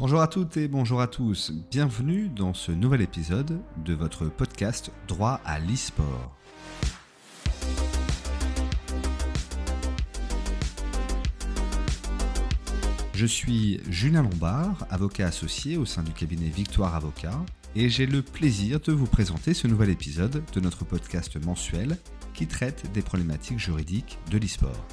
Bonjour à toutes et bonjour à tous. Bienvenue dans ce nouvel épisode de votre podcast Droit à l'e-sport. Je suis Julien Lombard, avocat associé au sein du cabinet Victoire Avocat, et j'ai le plaisir de vous présenter ce nouvel épisode de notre podcast mensuel qui traite des problématiques juridiques de l'e-sport.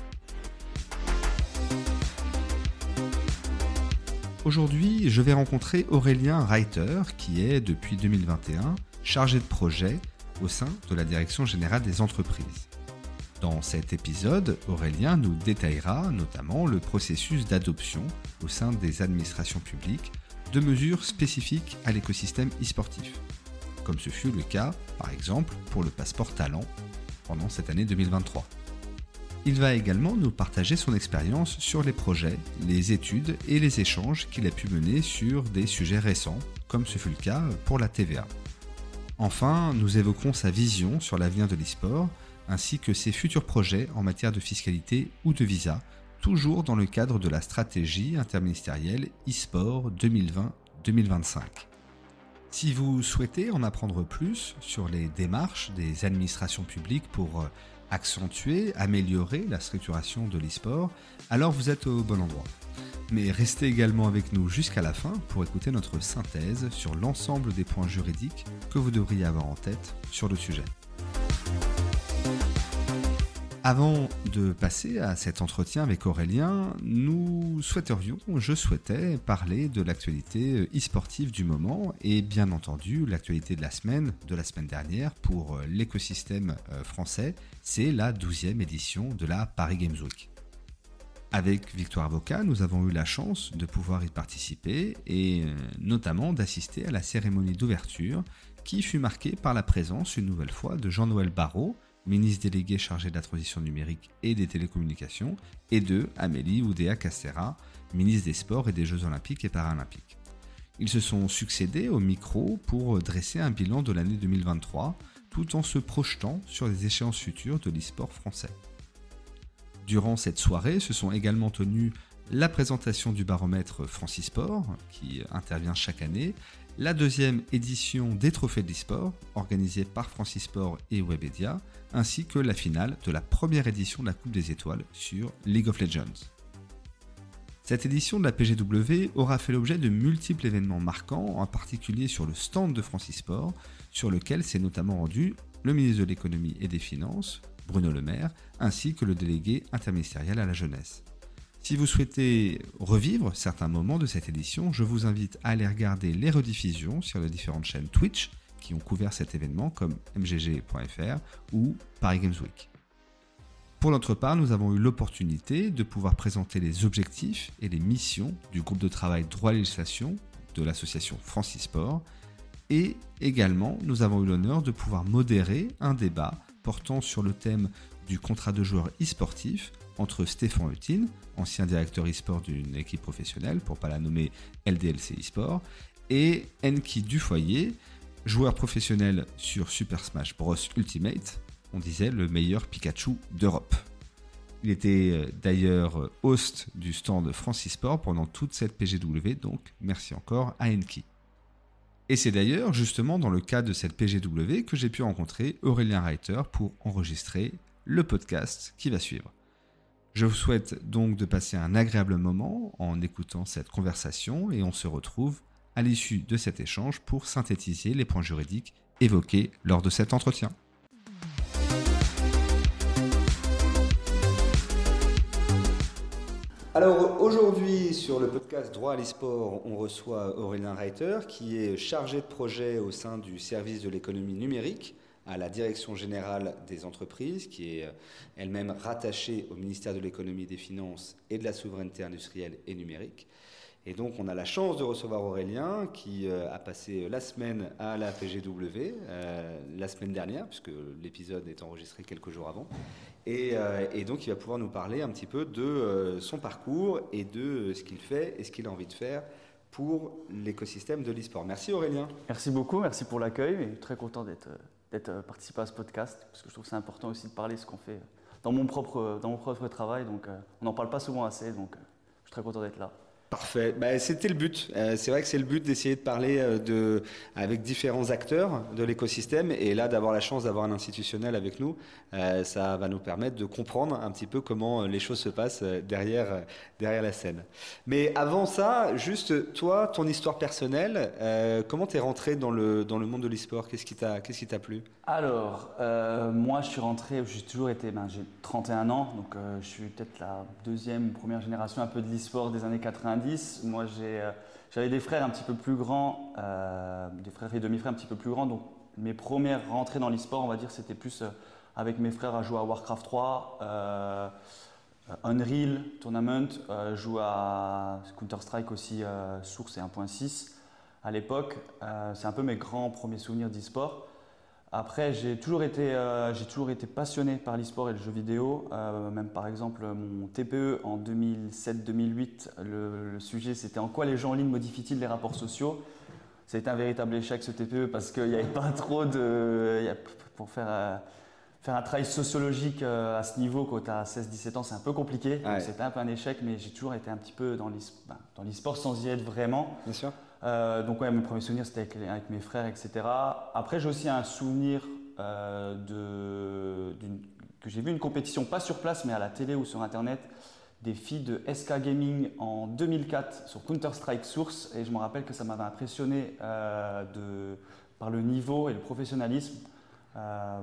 Aujourd'hui, je vais rencontrer Aurélien Reiter, qui est depuis 2021 chargé de projet au sein de la Direction générale des entreprises. Dans cet épisode, Aurélien nous détaillera notamment le processus d'adoption au sein des administrations publiques de mesures spécifiques à l'écosystème e-sportif, comme ce fut le cas par exemple pour le passeport talent pendant cette année 2023. Il va également nous partager son expérience sur les projets, les études et les échanges qu'il a pu mener sur des sujets récents, comme ce fut le cas pour la TVA. Enfin, nous évoquons sa vision sur l'avenir de l'e-sport, ainsi que ses futurs projets en matière de fiscalité ou de visa, toujours dans le cadre de la stratégie interministérielle e-sport 2020-2025. Si vous souhaitez en apprendre plus sur les démarches des administrations publiques pour accentuer, améliorer la structuration de l'e-sport, alors vous êtes au bon endroit. Mais restez également avec nous jusqu'à la fin pour écouter notre synthèse sur l'ensemble des points juridiques que vous devriez avoir en tête sur le sujet. Avant de passer à cet entretien avec Aurélien, nous souhaiterions, je souhaitais parler de l'actualité e-sportive du moment et bien entendu l'actualité de la semaine, de la semaine dernière pour l'écosystème euh, français, c'est la 12e édition de la Paris Games Week. Avec Victoire Avocat, nous avons eu la chance de pouvoir y participer et euh, notamment d'assister à la cérémonie d'ouverture qui fut marquée par la présence une nouvelle fois de Jean-Noël Barrot, ministre délégué chargé de la transition numérique et des télécommunications, et de Amélie Oudéa Castera, ministre des Sports et des Jeux Olympiques et Paralympiques. Ils se sont succédés au micro pour dresser un bilan de l'année 2023, tout en se projetant sur les échéances futures de l'e-sport français. Durant cette soirée se sont également tenues la présentation du baromètre Francisport, qui intervient chaque année, la deuxième édition des Trophées de l'e-sport, organisée par Francisport et Webedia, ainsi que la finale de la première édition de la Coupe des Étoiles sur League of Legends. Cette édition de la PGW aura fait l'objet de multiples événements marquants, en particulier sur le stand de Francisport, sur lequel s'est notamment rendu le ministre de l'économie et des finances, Bruno Le Maire, ainsi que le délégué interministériel à la jeunesse. Si vous souhaitez revivre certains moments de cette édition, je vous invite à aller regarder les rediffusions sur les différentes chaînes Twitch qui ont couvert cet événement comme mgg.fr ou Paris Games Week. Pour notre part, nous avons eu l'opportunité de pouvoir présenter les objectifs et les missions du groupe de travail droit législation de l'association Francisport et également nous avons eu l'honneur de pouvoir modérer un débat portant sur le thème du contrat de joueur e-sportif entre Stéphane Hutin, ancien directeur e-sport d'une équipe professionnelle, pour pas la nommer LDLC e-sport, et Enki Dufoyer, joueur professionnel sur Super Smash Bros Ultimate, on disait le meilleur Pikachu d'Europe. Il était euh, d'ailleurs host du stand Francisport pendant toute cette PGW, donc merci encore à Enki. Et c'est d'ailleurs justement dans le cadre de cette PGW que j'ai pu rencontrer Aurélien Reiter pour enregistrer le podcast qui va suivre. Je vous souhaite donc de passer un agréable moment en écoutant cette conversation et on se retrouve à l'issue de cet échange pour synthétiser les points juridiques évoqués lors de cet entretien. Alors aujourd'hui sur le podcast Droit à l'e-sport, on reçoit Aurélien Reiter qui est chargé de projet au sein du service de l'économie numérique à la Direction générale des entreprises, qui est elle-même rattachée au ministère de l'économie et des finances et de la souveraineté industrielle et numérique. Et donc, on a la chance de recevoir Aurélien qui euh, a passé la semaine à la PGW, euh, la semaine dernière, puisque l'épisode est enregistré quelques jours avant. Euh, et, donc, il va pouvoir nous parler un petit peu de son parcours et de ce qu'il fait et ce qu'il a envie de faire pour l'écosystème de l'e-sport. Merci Aurélien. Merci beaucoup, merci pour l'accueil. Très content d'être participé à ce podcast, parce que je trouve que c'est important aussi de parler de ce qu'on fait dans mon propre, dans mon propre travail. Donc, on n'en parle pas souvent assez, donc je suis très content d'être là. Parfait. Bah, C'était le but. Euh, c'est vrai que c'est le but d'essayer de parler euh, de, avec différents acteurs de l'écosystème. Et là, d'avoir la chance d'avoir un institutionnel avec nous, euh, ça va nous permettre de comprendre un petit peu comment les choses se passent derrière, derrière la scène. Mais avant ça, juste toi, ton histoire personnelle, comment tu es rentré dans le, dans le monde de l'e-sport? Qu'est-ce qui t'a plu? Alors, moi, je suis rentré, j'ai toujours été, ben, j'ai 31 ans, donc je suis peut-être la deuxième ou première génération un peu de l'e-sport des années 80 moi, euh, j'avais des frères un petit peu plus grands, euh, des frères et demi-frères un petit peu plus grands. Donc, mes premières rentrées dans l'e-sport, on va dire, c'était plus euh, avec mes frères à jouer à Warcraft 3, Unreal Tournament, jouer à Counter-Strike aussi, Source et 1.6 à l'époque. C'est un peu mes grands premiers souvenirs d'e-sport. Après, j'ai toujours, été, euh, toujours été passionné par l'e-sport et le jeu vidéo. Euh, même par exemple, mon TPE en 2007-2008, le, sujet c'était en quoi les gens en ligne modifient-ils les rapports sociaux? C'était un véritable échec ce TPE parce qu'il n'y avait pas trop de. pour faire, euh, faire un travail sociologique à ce niveau, quand tu as 16-17 ans, c'est un peu compliqué. C'était un peu un échec, mais j'ai toujours été un petit peu dans l'e-sport sans y être vraiment. Bien sûr. Euh, donc ouais, mon premier souvenir c'était avec, mes frères, etc. Après j'ai aussi un souvenir euh, que j'ai vu une compétition, pas sur place mais à la télé ou sur internet, des filles de SK Gaming en 2004 sur Counter-Strike Source et je me rappelle que ça m'avait impressionné euh, par le niveau et le professionnalisme.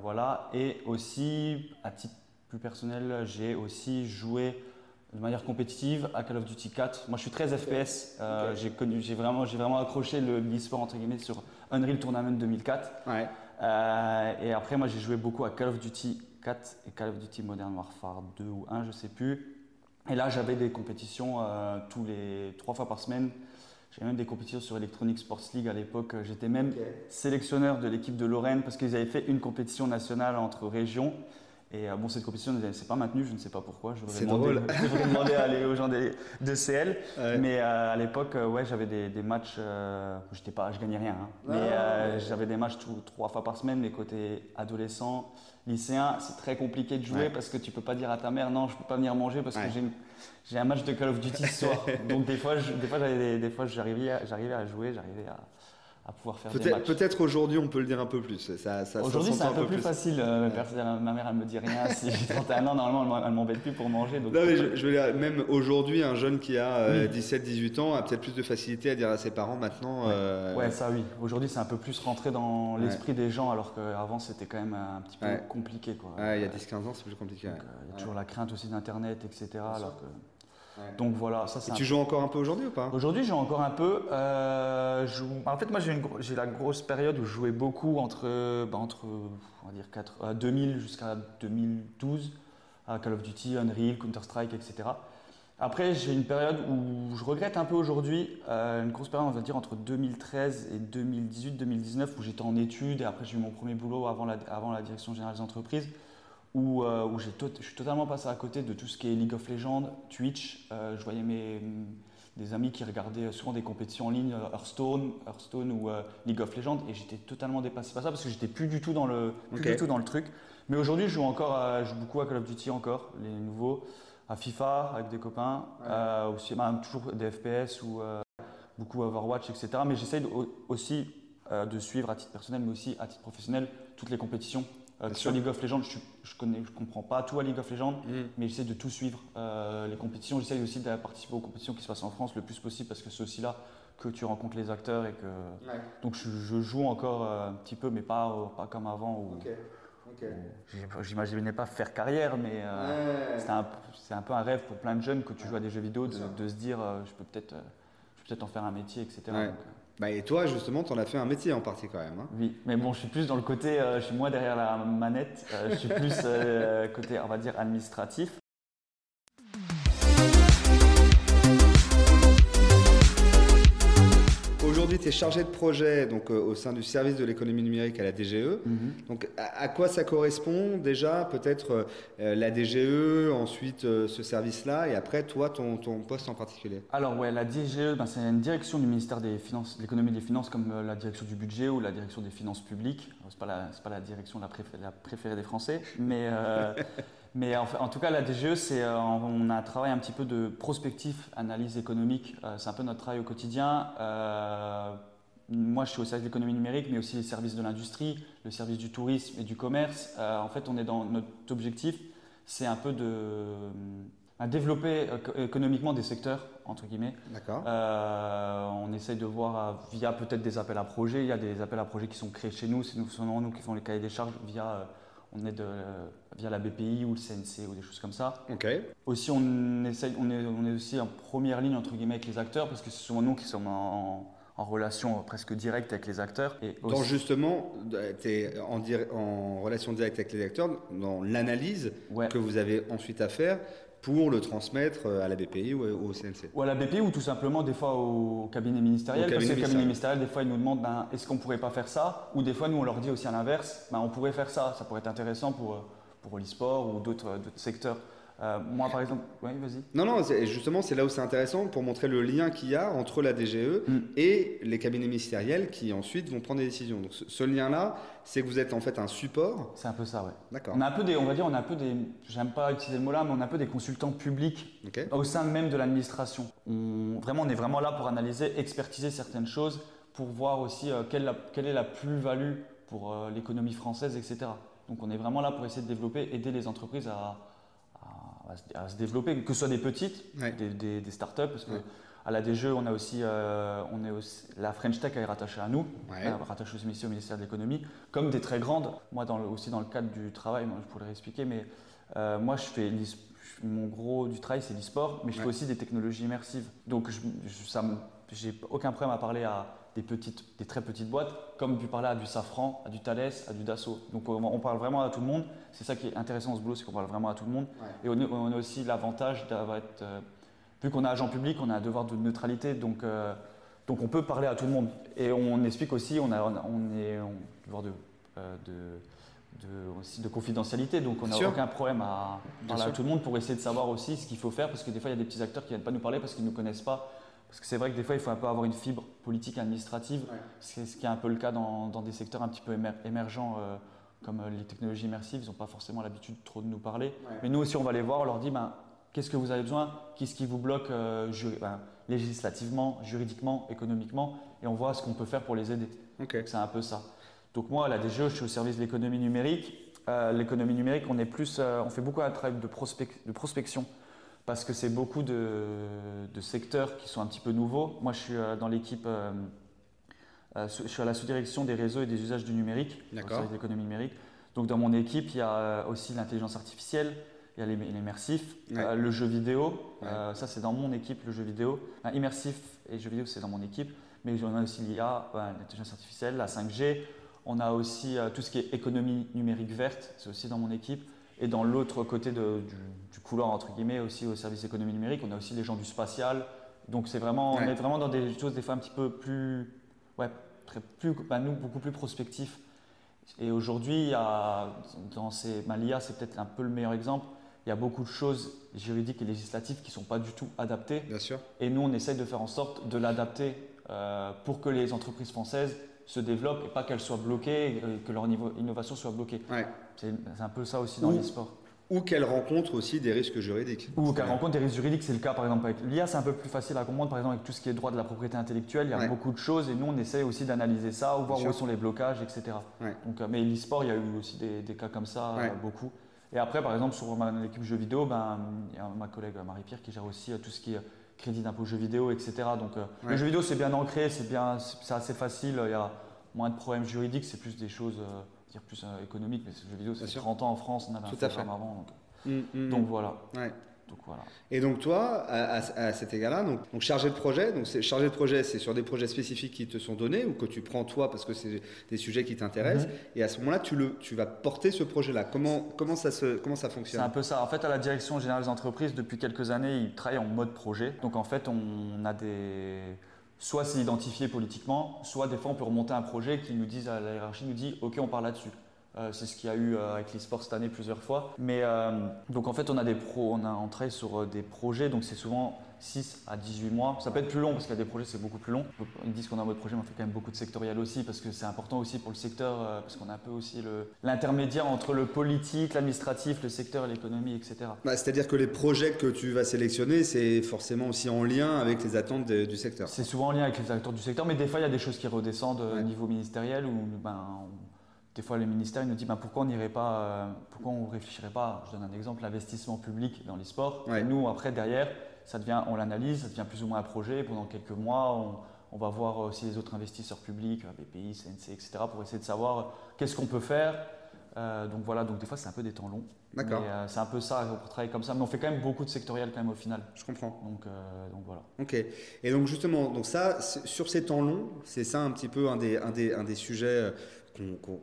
voilà. Et aussi, à titre plus personnel, j'ai aussi joué de manière compétitive à Call of Duty 4. Moi, je suis très FPS. Euh, j'ai connu, j'ai vraiment, j'ai vraiment accroché le e-sport entre guillemets sur Unreal Tournament 2004. Euh, et après, moi, j'ai joué beaucoup à Call of Duty 4 et Call of Duty Modern Warfare 2 ou 1, je sais plus. Et là, j'avais des compétitions euh, tous les trois fois par semaine. J'avais même des compétitions sur Electronic Sports League à l'époque. J'étais même sélectionneur de l'équipe de Lorraine parce qu'ils avaient fait une compétition nationale entre régions. Et euh, bon, cette compétition ne s'est pas maintenue, je ne sais pas pourquoi. Je C'est drôle. Je devrais demander à aller aux gens de CL. Mais euh, à l'époque, euh, ouais, j'avais des, matchs. j'étais pas, je gagnais rien. Hein. mais j'avais des matchs trois fois par semaine. Mais côté adolescent, lycéen, c'est très compliqué de jouer parce que tu peux pas dire à ta mère non, je peux pas venir manger parce que j'ai un match de Call of Duty ce soir. Donc des fois, des fois, des fois j'arrivais à jouer, j'arrivais à à pouvoir faire peut-être, Peut-être aujourd'hui, on peut le dire un peu plus. Ça, ça, aujourd'hui, c'est un, peu, plus, facile. Euh, ma mère, elle me dit rien. Si j'ai 31 ans, normalement, elle m'embête plus pour manger. non, mais je, veux dire, même aujourd'hui, un jeune qui a 17-18 euh, ans a peut-être plus de facilité à dire à ses parents maintenant. Ouais, euh, ça oui. Aujourd'hui, c'est un peu plus rentré dans l'esprit des gens, alors qu'avant, c'était quand même un petit peu compliqué. Quoi. il y a 10-15 ans, c'est plus compliqué. il y a toujours la crainte aussi d'Internet, etc. Alors que donc voilà, ça c'est. Tu joues encore un peu aujourd'hui ou pas? Aujourd'hui, je joue encore un peu. Euh, En fait, moi, j'ai la grosse période où je jouais beaucoup entre, bah, entre on va dire 4... 2000 euh, jusqu'à 2012 à Call of Duty, Unreal, Counter-Strike, etc. Après, j'ai une période où je regrette un peu aujourd'hui, euh, une grosse période, on va dire, entre 2013 et 2018-2019, où j'étais en études et après j'ai eu mon premier boulot avant la, avant la direction générale des entreprises où, euh, où je suis totalement passé à côté de tout ce qui est League of Legends, Twitch. Euh, je voyais mes, des amis qui regardaient souvent des compétitions en ligne, euh, Hearthstone, Hearthstone ou League of Legends, et j'étais totalement dépassé par ça parce que j'étais plus du tout dans le, plus du tout dans le truc. Mais aujourd'hui, je joue encore, je joue beaucoup à Call of Duty encore, les nouveaux, à FIFA avec des copains, aussi toujours des FPS ou beaucoup Overwatch, etc. Mais j'essaye aussi de suivre à titre personnel, mais aussi à titre professionnel, toutes les compétitions euh, sur League of Legends, je ne je comprends pas tout à League of Legends, mm. mais j'essaie de tout suivre. Euh, les compétitions, j'essaie aussi de participer aux compétitions qui se passent en France le plus possible parce que c'est aussi là que tu rencontres les acteurs et que. Donc je, joue encore euh, un petit peu, mais pas, pas comme avant. Où, J'imaginais pas faire carrière, mais c'est un, un, peu un rêve pour plein de jeunes que tu joues à des jeux vidéo de, de se dire je peux peut-être peut en faire un métier, etc. Bah et toi, justement, tu en as fait un métier en partie quand même. Hein. oui, mais bon, je suis plus dans le côté, euh, je suis moins derrière la manette, euh, je suis plus euh, côté, on va dire, administratif. Tu es chargé de projet donc, euh, au sein du service de l'économie numérique à la DGE. Mhm. Donc, à, quoi ça correspond déjà Peut-être euh, la DGE, ensuite euh, ce service-là, et après, toi, ton, ton, poste en particulier? Alors, ouais, la DGE, ben, c'est une direction du ministère des Finances, de l'économie et des Finances, comme la direction du budget ou la direction des finances publiques. Ce n'est pas, la, pas la direction la, préférée, la préférée des Français, mais. Mais en, en, tout cas, la DGE, c'est, on a un travail un petit peu de prospectif, analyse économique. c'est un peu notre travail au quotidien. moi, je suis au service de l'économie numérique, mais aussi les services de l'industrie, le service du tourisme et du commerce. en fait, on est dans notre objectif, c'est un peu de à développer économiquement des secteurs, entre guillemets. D'accord. Euh, on essaye de voir euh, via peut-être des appels à projets. Il y a des appels à projets qui sont créés chez nous. C'est nous, nous qui faisons les cahiers des charges via, euh, on est via la BPI ou le CNC ou des choses comme ça. Ok. Aussi, on, essaye, on, est, on est aussi en première ligne, entre guillemets, avec les acteurs parce que c'est souvent nous qui sommes en, en relation presque directe avec les acteurs. Et Donc justement, tu es en, en, relation directe avec les acteurs, dans l'analyse que vous avez ensuite à faire pour le transmettre à la BPI ou au CNC Ou à la BPI ou tout simplement des fois au cabinet ministériel. parce que le cabinet ministériel, des fois, ils nous demandent ben, est-ce qu'on pourrait pas faire ça? Ou des fois, nous, on leur dit aussi à l'inverse ben, on pourrait faire ça, ça pourrait être intéressant pour, pour l'e-sport ou d'autres secteurs. Euh, moi, par exemple, oui, vas-y. Non, non, justement, c'est là où c'est intéressant pour montrer le lien qu'il y a entre la DGE mm. et les cabinets ministériels qui ensuite vont prendre des décisions. Donc, ce, lien-là, c'est que vous êtes en fait un support. C'est un peu ça, ouais. D'accord. On a un peu des, on va dire, on a un peu des, j'aime pas utiliser le mot là, mais on a un peu des consultants publics au sein même de l'administration. On, vraiment, on est vraiment là pour analyser, expertiser certaines choses, pour voir aussi euh, quelle, quelle, est la plus-value pour euh, l'économie française, etc. Donc, on est vraiment là pour essayer de développer, aider les entreprises à à, se développer, que ce soit des petites, des, des, startups, parce que à la DGE, on a aussi, euh, on est aussi la French Tech est rattachée à nous, ouais. rattachée aussi au ministère de l'économie, comme des très grandes. Moi, dans aussi dans le cadre du travail, moi, je pourrais expliquer, mais euh, moi, je fais mon gros du travail, c'est l'e-sport, mais je fais aussi des technologies immersives. Donc, je, je j'ai aucun problème à parler à des, petites, des très petites boîtes, comme tu parlais à du Safran, à du Thales, à du Dassault. Donc on, parle vraiment à tout le monde. C'est ça qui est intéressant dans ce boulot, c'est qu'on parle vraiment à tout le monde. Et on, a aussi l'avantage d'avoir euh, vu qu'on est agent public, on a un devoir de neutralité, donc, euh, donc on peut parler à tout le monde. Et on explique aussi, on, a, on est devoir de, euh, de, de, aussi de confidentialité, donc on n'a aucun problème à parler à tout le monde pour essayer de savoir aussi ce qu'il faut faire, parce que des fois il y a des petits acteurs qui ne viennent pas nous parler parce qu'ils ne nous connaissent pas parce que c'est vrai que des fois, il faut un peu avoir une fibre politique administrative, c'est ce qui est un peu le cas dans, des secteurs un petit peu émergents euh, comme euh, les technologies immersives. Ils n'ont pas forcément l'habitude trop de nous parler. Mais nous aussi, on va les voir, on leur dit ben, qu'est-ce que vous avez besoin, qu'est-ce qui vous bloque euh, ben, législativement, juridiquement, économiquement, et on voit ce qu'on peut faire pour les aider. C'est un peu ça. Donc moi, à la DGE, je suis au service de l'économie numérique. l'économie numérique, on, est plus, on fait beaucoup un travail de, de prospection parce que c'est beaucoup de, secteurs qui sont un petit peu nouveaux. Moi, je suis euh, dans l'équipe, euh, euh, je suis à la sous-direction des réseaux et des usages du numérique, D'accord. l'économie numérique. Donc, dans mon équipe, il y a aussi l'intelligence artificielle, il y a l'immersif, le jeu vidéo. ça, c'est dans mon équipe, le jeu vidéo. immersif et jeu vidéo, c'est dans mon équipe. Mais on a aussi l'IA, l'intelligence artificielle, la 5G. On a aussi tout ce qui est économie numérique verte, c'est aussi dans mon équipe. Et dans l'autre côté du, du, couloir, entre guillemets, aussi au service économie numérique, on a aussi les gens du spatial. Donc c'est vraiment, on est vraiment dans des choses des fois un petit peu plus, ouais, très, plus, bah, nous, beaucoup plus prospectifs. Et aujourd'hui, dans ces, bah, l'IA, c'est peut-être un peu le meilleur exemple. Il y a beaucoup de choses juridiques et législatives qui ne sont pas du tout adaptées. Bien sûr. Et nous, on essaye de faire en sorte de l'adapter euh, pour que les entreprises françaises se développent et pas qu'elles soient bloquées et que leur niveau innovation soit bloquée. C'est un peu ça aussi dans l'e-sport. Ou qu'elles rencontrent aussi des risques juridiques. Ou qu'elles rencontrent des risques juridiques, c'est le cas par exemple avec l'IA, c'est un peu plus facile à comprendre par exemple avec tout ce qui est droit de la propriété intellectuelle, il y a beaucoup de choses et nous on essaie aussi d'analyser ça, ou voir où sont les blocages, etc. Donc, euh, mais l'e-sport, il y a eu aussi des, cas comme ça, euh, beaucoup. Et après par exemple sur l'équipe jeux vidéo, ben, il y a ma collègue Marie-Pierre qui gère aussi euh, tout ce qui est crédit d'impôt jeux vidéo, etc. Donc le jeu vidéo c'est bien ancré, c'est bien, c'est assez facile, il y a moins de problèmes juridiques, c'est plus des choses dire plus euh, économiques, mais ce jeu vidéo c'est 30 ans en France, on avait Tout un fait. avant. Donc, mm, mm, donc voilà. Donc, voilà. Et donc toi, à, cet égard-là, donc, donc, chargé de projet, donc c'est chargé de projet, c'est sur des projets spécifiques qui te sont donnés ou que tu prends toi parce que c'est des sujets qui t'intéressent. Mhm. Et à ce moment-là, tu, le, tu vas porter ce projet-là. Comment, comment, ça se, comment ça fonctionne? C'est un peu ça. En fait, à la direction générale des entreprises, depuis quelques années, ils travaillent en mode projet. Donc en fait, on a des soit c'est politiquement, soit des fois on peut remonter un projet qui nous dit, la hiérarchie nous dit, ok, on parle là-dessus. Euh, c'est ce qu'il y a eu euh, avec l'e-sport cette année plusieurs fois. Mais euh, donc en fait, on a des pros, on a entré sur des projets, donc c'est souvent 6 à 18 mois. Ça peut être plus long parce qu'il y a des projets, c'est beaucoup plus long. Ils disent qu'on a un mode projet, mais on fait quand même beaucoup de sectoriel aussi parce que c'est important aussi pour le secteur, euh, parce qu'on a un peu aussi l'intermédiaire entre le politique, l'administratif, le secteur, l'économie, etc. Bah, c'est-à-dire que les projets que tu vas sélectionner, c'est forcément aussi en lien avec les attentes du secteur. C'est souvent en lien avec les acteurs du secteur, mais des fois, il y a des choses qui redescendent au niveau ministériel où ben, des fois, le ministère nous dit ben, pourquoi on n'irait pas, euh, pourquoi on réfléchirait pas, je donne un exemple, l'investissement public dans les sports. Nous, après, derrière, ça devient, on l'analyse, ça devient plus ou moins un projet. Pendant quelques mois, on, va voir aussi les autres investisseurs publics, euh, BPI, CNC, etc., pour essayer de savoir euh, qu'est-ce qu'on peut faire. donc voilà, donc des fois, c'est un peu des temps longs. D'accord. c'est un peu ça, pour travailler comme ça. Mais on fait quand même beaucoup de sectoriel quand même au final. Je comprends. Donc, donc voilà. Ok. Et donc justement, donc ça, sur ces temps longs, c'est ça un petit peu un des, un des, un des sujets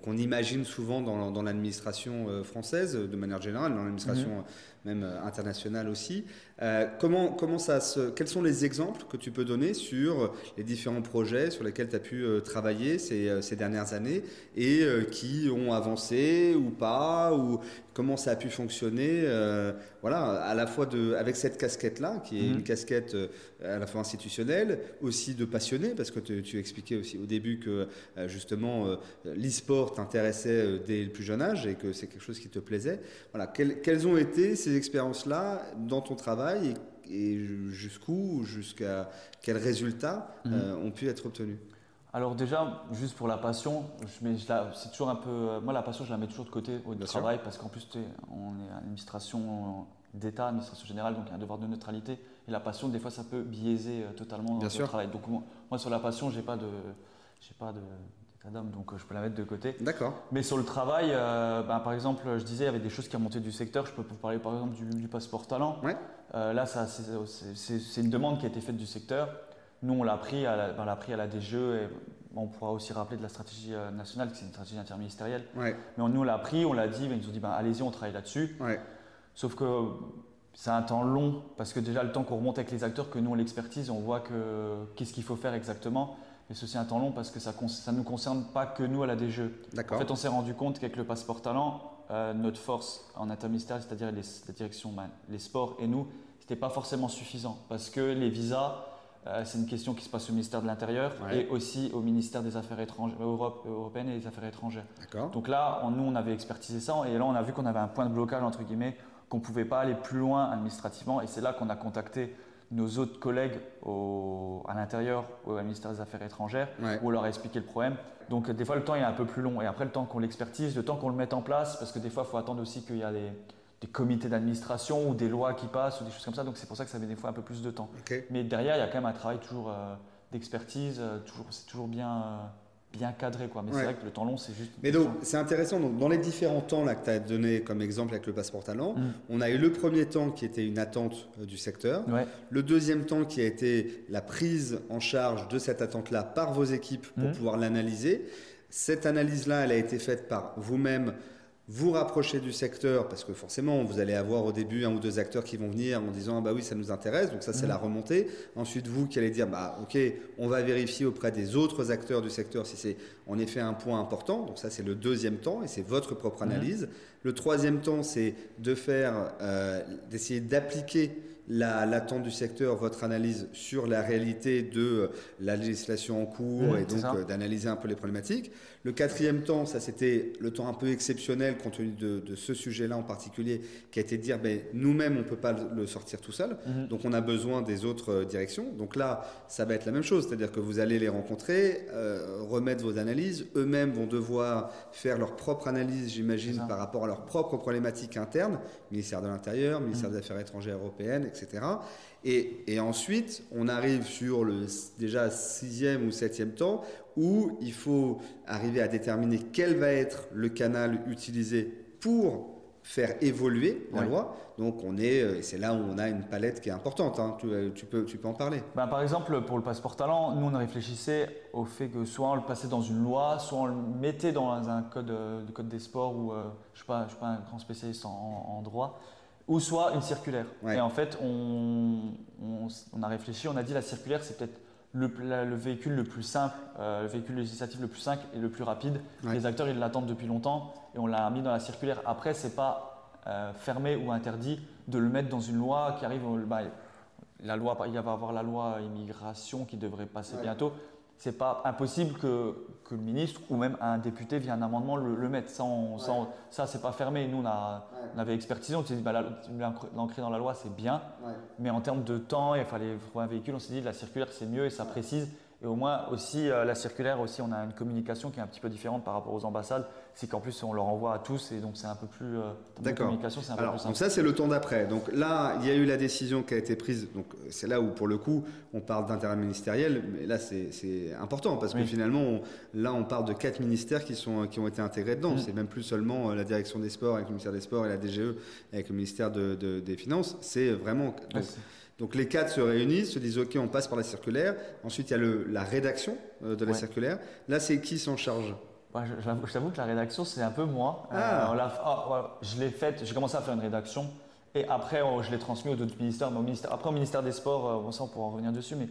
qu'on imagine souvent dans, l'administration euh, française, de manière générale, dans l'administration mhm. Même euh, internationale aussi. Euh, comment, comment ça se, quels sont les exemples que tu peux donner sur les différents projets sur lesquels tu as pu travailler ces, ces, dernières années et qui ont avancé ou pas, ou comment ça a pu fonctionner Voilà, à la fois de, avec cette casquette-là, qui est mhm. une casquette à la fois institutionnelle, aussi de passionné, parce que tu, expliquais aussi au début que justement l'e-sport t'intéressait euh, dès le plus jeune âge et que c'est quelque chose qui te plaisait. Voilà, quelles, ont été ces expériences-là dans ton travail et, jusqu'où, jusqu'à quels résultats mhm. euh, ont pu être obtenus alors déjà, juste pour la passion, c'est toujours un peu, moi la passion, je la mets toujours de côté au travail parce qu'en plus, on est à l'administration d'État, administration générale, donc il y a un devoir de neutralité. Et la passion, des fois, ça peut biaiser euh, totalement Bien le travail. Donc moi, sur la passion, j'ai pas de, j'ai pas de, donc euh, je peux la mettre de côté. D'accord. Mais sur le travail, euh, bah, par exemple, je disais, il y avait des choses qui remontaient du secteur. Je peux vous parler par exemple du, passeport talent. Ouais. Euh, là, c'est une demande qui a été faite du secteur. Nous, on l'a pris, à la, ben, pris à la DGE et on pourra aussi rappeler de la stratégie nationale, qui c'est une stratégie interministérielle. Ouais. Mais nous, on l'a pris, on l'a dit, ils nous ont dit, ben, allez-y, on travaille là-dessus. Ouais. Sauf que c'est un temps long, parce que déjà, le temps qu'on remonte avec les acteurs, que nous, on l'expertise, on voit que qu'est-ce qu'il faut faire exactement. Et ceci un temps long parce que ça ne nous concerne pas que nous à la DGE. En fait, on s'est rendu compte qu'avec le passeport talent, euh, notre force en interministériel, c'est-à-dire la direction, les sports et nous, n'était pas forcément suffisant parce que les visas, euh, c'est une question qui se passe au ministère de l'Intérieur et aussi au ministère des Affaires étrangères, Europe, européennes et des Affaires étrangères. Donc là, nous, on avait expertisé ça et là, on a vu qu'on avait un point de blocage, entre guillemets, qu'on ne pouvait pas aller plus loin administrativement et c'est là qu'on a contacté nos autres collègues à l'intérieur, au ministère des Affaires étrangères, où on leur a expliqué le problème. Donc des fois le temps est un peu plus long et après le temps qu'on l'expertise, le temps qu'on le mette en place, parce que des fois il faut attendre aussi qu'il y a des, comités d'administration ou des lois qui passent ou des choses comme ça, donc c'est pour ça que ça met des fois un peu plus de temps. Mais derrière il y a quand même un travail toujours euh, d'expertise, euh, toujours, c'est toujours bien... Bien cadré. Quoi. Mais c'est vrai que le temps long, c'est juste. Mais donc, c'est intéressant. Donc, dans les différents temps là, que tu as donné comme exemple avec le passeport talent, mm. on a eu le premier temps qui était une attente euh, du secteur. Le deuxième temps qui a été la prise en charge de cette attente-là par vos équipes pour mm. pouvoir l'analyser. Cette analyse-là, elle a été faite par vous-même vous rapprocher du secteur, parce que forcément, vous allez avoir au début un ou deux acteurs qui vont venir en disant ah bah oui, ça nous intéresse, donc ça c'est mmh. la remontée. Ensuite, vous qui allez dire bah ok, on va vérifier auprès des autres acteurs du secteur si c'est en effet un point important. Donc ça c'est le deuxième temps et c'est votre propre mmh. analyse. Le troisième temps, c'est de faire, euh, d'essayer d'appliquer l'attente du secteur, votre analyse sur la réalité de euh, la législation en cours mmh, et donc euh, d'analyser un peu les problématiques. Le quatrième temps, ça c'était le temps un peu exceptionnel compte tenu de, ce sujet-là en particulier, qui a été de dire ben, nous-mêmes on ne peut pas le sortir tout seul, mmh. donc on a besoin des autres euh, directions. Donc là, ça va être la même chose, c'est-à-dire que vous allez les rencontrer, remettre vos analyses, eux-mêmes vont devoir faire leur propre analyse, j'imagine, par rapport à leurs propres problématiques internes, ministère de l'Intérieur, ministère mmh. des Affaires étrangères européennes, etc. Et, ensuite, on arrive sur le déjà sixième ou septième temps où il faut arriver à déterminer quel va être le canal utilisé pour faire évoluer la loi. Donc on est, euh, et c'est là où on a une palette qui est importante. Hein. Euh, tu, peux, tu peux en parler. Ben, par exemple, pour le passeport talent, nous on réfléchissait au fait que soit on le passait dans une loi, soit on le mettait dans un code, euh, de code des sports ou je ne suis, pas un grand spécialiste en droit ou soit une circulaire. Et en fait, on, a réfléchi, on a dit la circulaire, c'est peut-être le, le, véhicule le plus simple, euh, le véhicule législatif le plus simple et le plus rapide. Les acteurs, ils l'attendent depuis longtemps et on l'a mis dans la circulaire. Après, c'est pas euh, fermé ou interdit de le mettre dans une loi qui arrive. Bah, la loi, il va y avoir la loi immigration qui devrait passer bientôt. C'est pas impossible que, que, le ministre ou même un député via un amendement le, le mette. Sans, sans, ça, c'est pas fermé. Nous, on, a, on avait expertisé, on s'est dit, bah, l'ancrer dans la loi, c'est bien. Mais en termes de temps, il fallait trouver un véhicule. On s'est dit, la circulaire, c'est mieux et ça précise. Et au moins aussi, euh, la circulaire aussi, on a une communication qui est un petit peu différente par rapport aux ambassades. C'est qu'en plus, on leur envoie à tous et donc c'est un peu plus. Euh, D'accord. Donc ça, c'est le temps d'après. Donc là, il y a eu la décision qui a été prise. Donc c'est là où, pour le coup, on parle d'intérêt ministériel. Mais là, c'est important parce que finalement, là, on parle de quatre ministères qui, sont, qui ont été intégrés dedans. Mm. C'est même plus seulement euh, la direction des sports avec le ministère des Sports et la DGE avec le ministère de, des Finances. C'est vraiment. Donc les quatre se réunissent, se disent OK, on passe par la circulaire. Ensuite, il y a le, la rédaction euh, de la circulaire. Là, c'est qui s'en charge? Bah, je, t'avoue que la rédaction, c'est un peu moi. Ah. Euh, ah, je l'ai faite, j'ai commencé à faire une rédaction et après, oh, je l'ai transmis aux autres ministères. Mais au ministère, après, au ministère des Sports, euh, on pourra en revenir dessus, mais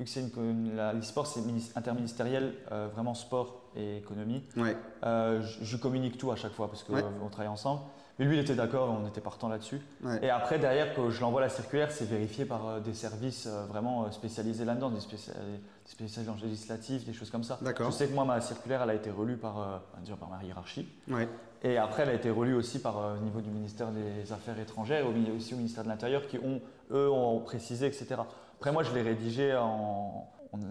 vu que c'est l'e-sport, c'est interministériel, vraiment sport et économie. Ouais. je, communique tout à chaque fois parce qu'on travaille ensemble. Mais lui, il était d'accord, on était partant là-dessus. Et après, derrière, quand je l'envoie la circulaire, c'est vérifié par euh, des services euh, vraiment euh, spécialisés là-dedans, des, spécialistes législatifs, des choses comme ça. Je sais que moi, ma circulaire, elle a été relue par, par ma hiérarchie. Et après, elle a été relue aussi par au niveau du ministère des Affaires étrangères et aussi au ministère de l'Intérieur qui, ont, eux, ont précisé, etc. Après, moi, je l'ai rédigé en,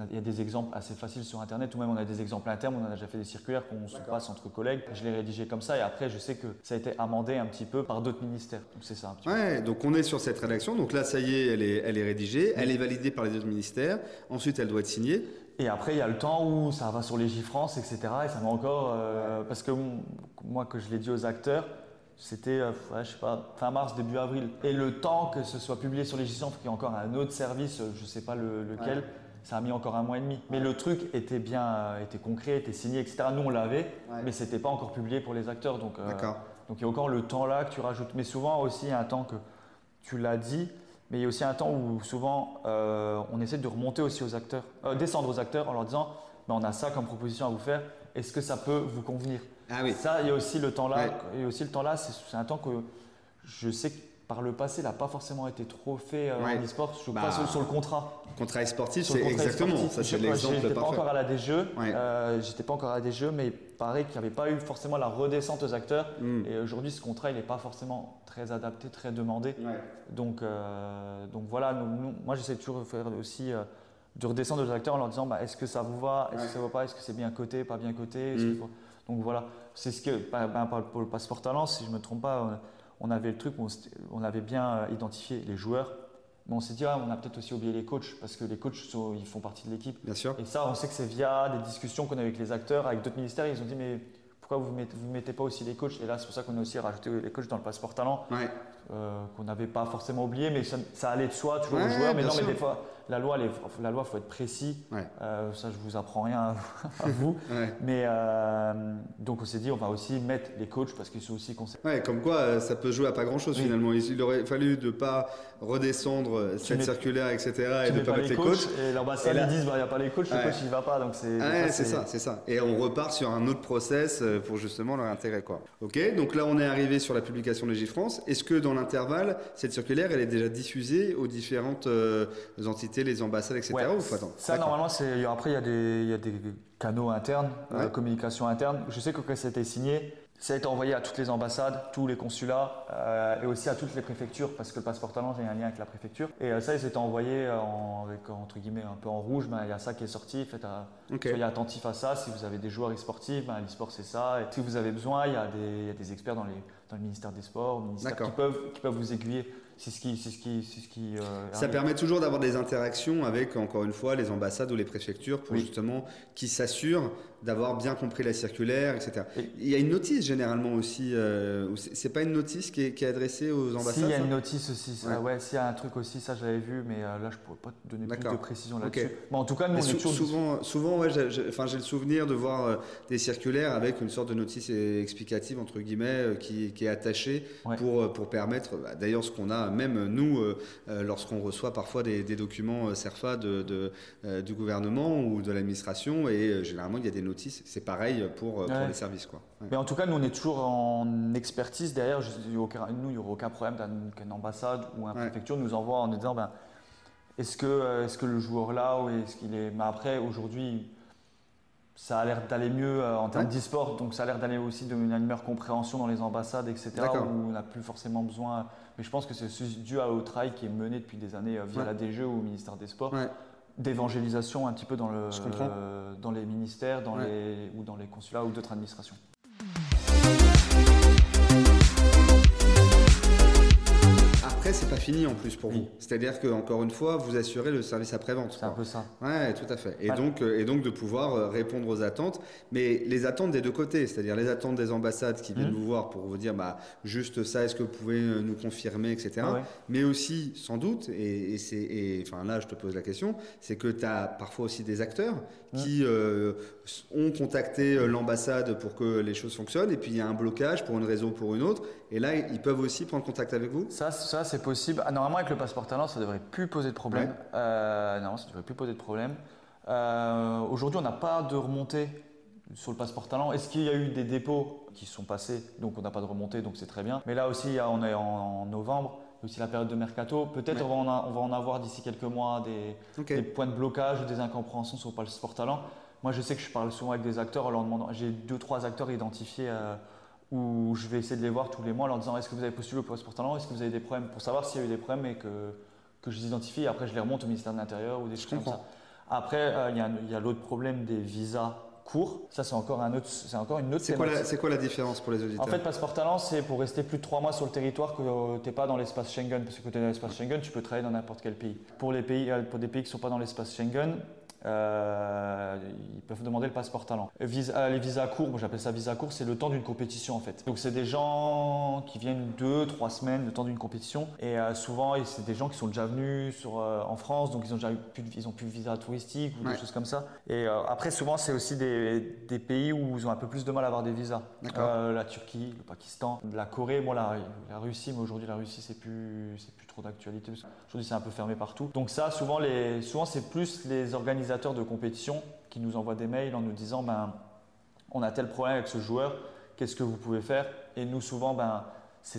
il y a des exemples assez faciles sur Internet, ou même on a des exemples internes, on a déjà fait des circulaires qu'on se passe entre collègues. Je l'ai rédigé comme ça, et après, je sais que ça a été amendé un petit peu par d'autres ministères. Donc c'est ça. Un ouais, donc on est sur cette rédaction. Donc là, ça y est, elle est, elle est rédigée, elle est validée par les autres ministères. Ensuite, elle doit être signée. Et après, il y a le temps où ça va sur les J-France, etc. Et ça va encore. Euh, parce que moi, que je l'ai dit aux acteurs, c'était, euh, je sais pas, fin mars, début avril. Et le temps que ce soit publié sur les J-France, qu'il y a encore un autre service, je sais pas lequel ça a mis encore un mois et demi. Mais le truc était bien, euh, était concret, était signé, etc. Nous, on l'avait, mais mais c'était pas encore publié pour les acteurs. Donc, euh, donc il y a encore le temps là que tu rajoutes. Mais souvent aussi, il y a un temps que tu l'as dit, mais il y a aussi un temps où souvent euh, on essaie de remonter aussi aux acteurs, descendre aux acteurs en leur disant ben, on a ça comme proposition à vous faire, est-ce que ça peut vous convenir? Ah oui. Ça, il y a aussi le temps là, et aussi le temps là, c'est un temps que je sais que par le passé, n'a pas forcément été trop fait euh, en e-sport, je bah, sur, le contrat. Contrat sportif, c'est exactement ça, c'est l'exemple parfait. pas encore à la des jeux, euh, j'étais pas encore à la des jeux, mais pareil qu'il n'y avait pas eu forcément la redescente aux acteurs. Hmm. Et aujourd'hui, ce contrat, il n'est pas forcément très adapté, très demandé. Donc, euh, donc voilà, moi j'essaie toujours de faire aussi de redescendre aux acteurs en leur disant bah, est-ce que ça vous va, est-ce que ça ne va pas, est-ce que c'est bien coté, pas bien coté? Hmm. Donc voilà, c'est ce que, pour le passeport talent, si je ne me trompe pas, on avait le truc, on, avait bien euh, identifié les joueurs, mais on s'est dit, ah, on a peut-être aussi oublié les coachs, parce que les coachs, ils font partie de l'équipe. Bien sûr. Et ça, on sait que c'est via des discussions qu'on a avec les acteurs, avec d'autres ministères, ils ont dit, mais pourquoi vous ne mettez, vous mettez pas aussi les coachs? Et là, c'est pour ça qu'on a aussi rajouté les coachs dans le passeport talent, euh, qu'on n'avait pas forcément oublié, mais ça, allait de soi, toujours aux joueurs. Mais non, mais des fois, la loi, il la loi, faut être précis. Euh, ça, je vous apprends rien à, vous. Mais euh, donc, on s'est dit, on va aussi mettre les coachs parce qu'ils sont aussi conseillés. Ouais, comme quoi, euh, ça peut jouer à pas grand chose finalement. Il aurait fallu de pas redescendre cette circulaire, etc. et de pas, pas mettre les coachs. Et l'ambassade, ils disent, bah, il n'y a pas les coachs, le coach, il va pas. Donc, c'est c'est ça, c'est ça. Et on repart sur un autre process pour justement leur intérêt, quoi. Ok, donc là, on est arrivé sur la publication de J-France. Est-ce que dans l'intervalle, cette circulaire, elle est déjà diffusée aux différentes entités? Les ambassades, etc. ou Ça, normalement, c'est, après, il y, a des, il y a des canaux internes, euh, communication interne. Je sais que quand ça a été signé, ça a été envoyé à toutes les ambassades, tous les consulats euh, et aussi à toutes les préfectures parce que le passeport talent j'ai un lien avec la préfecture. Et euh, ça, ils étaient envoyés en, avec entre guillemets un peu en rouge. Ben, il y a ça qui est sorti. Faites Soyez attentif à ça. Si vous avez des joueurs e-sportifs, ben, l'e-sport c'est ça. Et si vous avez besoin, il y a des, il y a des experts dans, les, dans le ministère des Sports, ministère qui peuvent, qui peuvent vous aiguiller c'est ce qui, c'est ce qui, c'est ce qui. Euh, ça permet toujours d'avoir des interactions avec, encore une fois, les ambassades ou les préfectures pour justement qui s'assurent d'avoir bien compris la circulaire, etc. il y a une notice généralement aussi. Euh, c'est pas une notice qui est, qui est adressée aux ambassades. Si, il y a une notice aussi. Ça, ouais, s'il y a un truc aussi, ça j'avais vu, mais euh, là je pourrais pas te donner plus de précision là-dessus. en tout cas, nous on est toujours souvent, souvent, ouais, j'ai, enfin j'ai le souvenir de voir euh, des circulaires avec une sorte de notice explicative entre guillemets euh, qui, qui, est attachée pour pour permettre. Bah, d'ailleurs, ce qu'on a même nous lorsqu'on reçoit parfois des, des documents Cerfa de, de du gouvernement ou de l'administration, et généralement il y a des c'est pareil pour, euh, pour les services. Quoi. Mais en tout cas, nous, on est toujours en expertise derrière. nous, il n'y aura aucun problème qu'une ambassade ou une préfecture nous envoie en disant ben, est-ce que, est-ce que le joueur là, ou est-ce qu'il est. Mais après, aujourd'hui, ça a l'air d'aller mieux en termes d'e-sport, donc ça a l'air d'aller aussi d'une meilleure compréhension dans les ambassades, etc., où on n'a plus forcément besoin. Mais je pense que c'est dû au travail qui est mené depuis des années via la DG ou au ministère des Sports d'évangélisation un petit peu dans, le, dans les ministères dans les, ou dans les consulats ou d'autres administrations. C'est pas fini en plus pour vous. C'est-à-dire que encore une fois, vous assurez le service après-vente. C'est un peu ça. Ouais, tout à fait. Et, donc, euh, et donc de pouvoir euh, répondre aux attentes, mais les attentes des deux côtés, c'est-à-dire les attentes des ambassades qui viennent mmh. vous voir pour vous dire bah, juste ça, est-ce que vous pouvez euh, nous confirmer, etc. Mais aussi, sans doute, et, c'est, enfin là, je te pose la question, c'est que tu as parfois aussi des acteurs qui ont contacté l'ambassade pour que les choses fonctionnent, et puis il y a un blocage pour une raison ou pour une autre, et là, ils peuvent aussi prendre contact avec vous? Ça, ça c'est possible. Ah, normalement, avec le passeport talent, ça devrait plus poser de problème. Euh, non, ça devrait plus poser de problème. Euh, aujourd'hui, on n'a pas de remontée sur le passeport talent. Est-ce qu'il y a eu des dépôts qui sont passés? Donc, on n'a pas de remontée, donc c'est très bien. Mais là aussi, on est en, novembre. Aussi la période de mercato. Peut-être on, va en avoir d'ici quelques mois des, points de blocage ou des incompréhensions sur le passeport talent. Moi, je sais que je parle souvent avec des acteurs en leur demandant. J'ai deux, trois acteurs identifiés. Euh, où je vais essayer de les voir tous les mois en leur disant est-ce que vous avez postulé au pour talent, est-ce que vous avez des problèmes? Pour savoir s'il y a eu des problèmes et que, que je les identifie et après je les remonte au ministère de l'Intérieur ou des choses comme ça. Après, euh, il y a, l'autre problème des visas courts. Ça, c'est encore, un autre, c'est encore une autre C'est quoi, la, quoi la différence pour les auditeurs En fait, passeport talent, c'est pour rester plus de trois mois sur le territoire que euh, tu n'es pas dans l'espace Schengen. Parce que quand tu es dans l'espace Schengen, tu peux travailler dans n'importe quel pays. Pour, les pays, euh, pour des pays qui ne sont pas dans l'espace Schengen, euh, ils peuvent demander le passeport talent. Visa, les visas courts, j'appelle ça visa court, c'est le temps d'une compétition en fait. Donc c'est des gens qui viennent deux, trois semaines le temps d'une compétition et euh, souvent c'est des gens qui sont déjà venus sur, euh, en France, donc ils ont déjà eu plus, ils ont plus de visa touristique ou des choses comme ça. Et après souvent c'est aussi des, des, pays où ils ont un peu plus de mal à avoir des visas. la Turquie, le Pakistan, la Corée, bon la, la Russie, mais aujourd'hui la Russie c'est plus, plus trop d'actualité. Aujourd'hui c'est un peu fermé partout. Donc ça souvent, les, souvent c'est plus les organisateurs de compétition qui nous envoient des mails en nous disant ben, on a tel problème avec ce joueur, qu'est-ce que vous pouvez faire? Et nous, souvent, ben,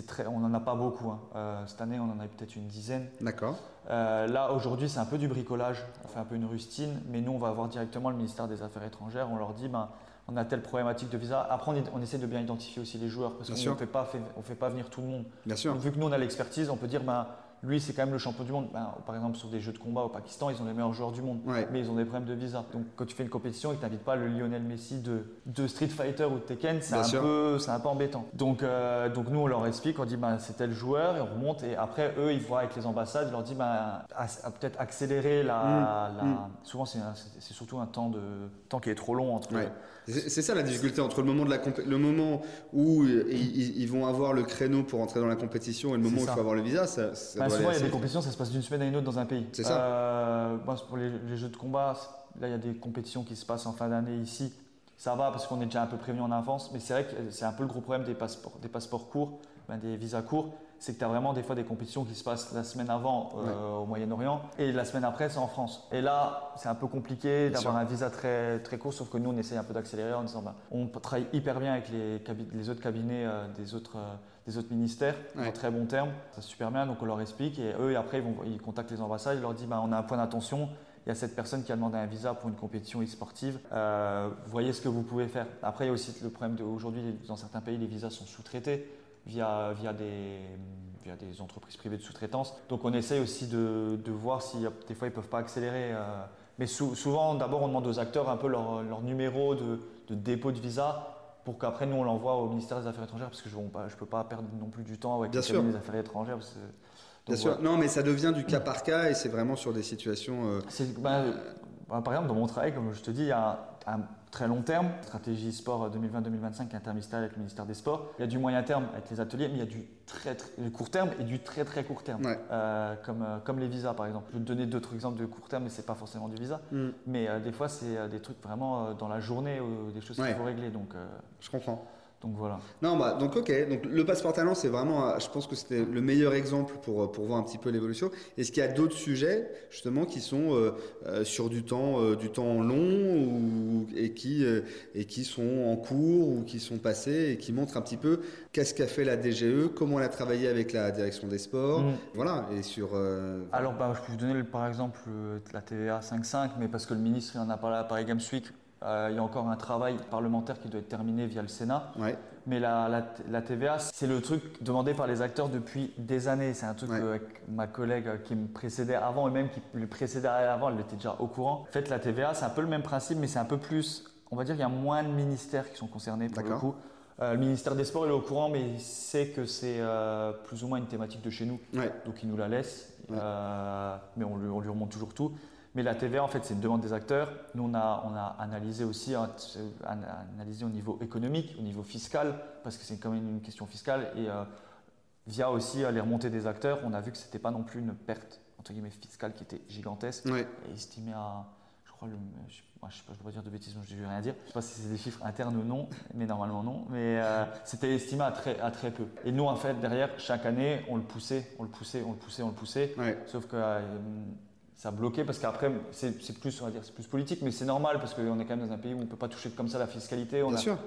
très, on n'en a pas beaucoup. Hein. Euh, cette année, on en a peut-être une dizaine. D'accord. Euh, là, aujourd'hui, c'est un peu du bricolage. On fait un peu une rustine, mais nous, on va voir directement le ministère des Affaires étrangères. On leur dit ben, on a telle problématique de visa. Après, on, essaie de bien identifier aussi les joueurs parce qu'on ne fait pas, fait pas venir tout le monde. Bien sûr. vu que nous, on a l'expertise, on peut dire ben, lui, c'est quand même le champion du monde. Ben, par exemple, sur des jeux de combat au Pakistan, ils ont les meilleurs joueurs du monde, mais ils ont des problèmes de visa. Donc, quand tu fais une compétition, ils ne t'invitent pas le Lionel Messi de, de, Street Fighter ou de Tekken, c'est un, peu, un peu embêtant. Donc, euh, donc, nous, on leur explique, on dit ben, c'est tel joueur, et on remonte, et après, eux, ils voient avec les ambassades, ils leur disent ben, peut-être accélérer la. Mm. Mm. Souvent, c'est surtout un temps, de, temps qui est trop long entre. C'est ça la difficulté entre le moment, de la le moment où ils, vont avoir le créneau pour entrer dans la compétition et le moment où il faut avoir le visa. Ça, bah, souvent, il y a des compétitions, ça se passe d'une semaine à une autre dans un pays. C'est ça. Euh, pour les, jeux de combat, là, il y a des compétitions qui se passent en fin d'année ici. Ça va parce qu'on est déjà un peu prévenu en avance, mais c'est vrai que c'est un peu le gros problème des passeports, des passeports courts, ben, des visas courts c'est que tu as vraiment des fois des compétitions qui se passent la semaine avant euh, au Moyen-Orient et la semaine après c'est en France. Et là, c'est un peu compliqué d'avoir un visa très, très court, sauf que nous on essaye un peu d'accélérer en disant bah, on travaille hyper bien avec les, les autres cabinets euh, des, autres, euh, des autres ministères, en très bon terme, ça super bien, donc on leur explique et eux après ils, vont, ils contactent les ambassades, ils leur disent bah, on a un point d'attention, il y a cette personne qui a demandé un visa pour une compétition e-sportive. voyez ce que vous pouvez faire. Après, il y a aussi le problème d'aujourd'hui, dans certains pays, les visas sont sous-traités via, via, des, via des entreprises privées de sous-traitance. Donc on essaye aussi de, de, voir si des fois ils ne peuvent pas accélérer. Euh, mais souvent, d'abord, on demande aux acteurs un peu leur, leur numéro de, de, dépôt de visa pour qu'après nous on l'envoie au ministère des Affaires étrangères parce que je ne peux pas perdre non plus du temps avec les des Affaires étrangères. Bien sûr. Non, mais ça devient du cas par cas et c'est vraiment sur des situations. Euh, bah, bah, par exemple, dans mon travail, comme je te dis, il y a un très long terme, stratégie sport 2020-2025 interministérielle avec le ministère des Sports. Il y a du moyen terme avec les ateliers, mais il y a du très, très court terme et du très très court terme, euh, comme, euh, comme les visas par exemple. Je vais te donner d'autres exemples de court terme, mais c'est pas forcément du visa. Mm. Mais euh, des fois, c'est des trucs vraiment dans la journée, des choses qu'il faut régler. Donc, Je comprends. Donc voilà. Non, bah, donc ok. Donc le passeport talent, c'est vraiment, je pense que c'était le meilleur exemple pour, pour voir un petit peu l'évolution. Est-ce qu'il y a d'autres sujets, justement, qui sont euh, euh, sur du temps, euh, du temps long ou, et, qui, et qui sont en cours ou qui sont passés et qui montrent un petit peu qu'est-ce qu'a fait la DGE, comment elle a travaillé avec la direction des sports. Mm. Voilà. Et sur. Alors, bah, je peux vous donner par exemple la TVA 5.5, mais parce que le ministre il en a parlé à Paris Games Week euh, il y a encore un travail parlementaire qui doit être terminé via le Sénat. Mais la, la, TVA, c'est le truc demandé par les acteurs depuis des années. C'est un truc que ma collègue qui me précédait avant et même qui lui précédait avant, elle était déjà au courant. En fait, la TVA, c'est un peu le même principe, mais c'est un peu plus. On va dire qu'il y a moins de ministères qui sont concernés pour le coup. Euh, le ministère des Sports il est au courant, mais il sait que c'est euh, plus ou moins une thématique de chez nous. Donc il nous la laisse. mais on lui, on lui remonte toujours tout. Mais la TVA, en fait, c'est une demande des acteurs. Nous, on a, on a analysé aussi, hein, analysé au niveau économique, au niveau fiscal, parce que c'est quand même une question fiscale. Et euh, via aussi euh, les remontées des acteurs, on a vu que ce n'était pas non plus une perte, entre guillemets, fiscale qui était gigantesque. Et estimée à, je crois, le, je, ne sais pas, je dois dire de bêtises, je ne vais rien dire. Je ne sais pas si c'est des chiffres internes ou non, mais normalement non. Mais euh, c'était estimé à très, à très peu. Et nous, en fait, derrière, chaque année, on le poussait, on le poussait, on le poussait, on le poussait. Sauf que ça a bloqué parce qu'après, c'est plus, on va dire, c'est plus politique, mais c'est normal parce qu'on est quand même dans un pays où on ne peut pas toucher comme ça la fiscalité. Bien sûr.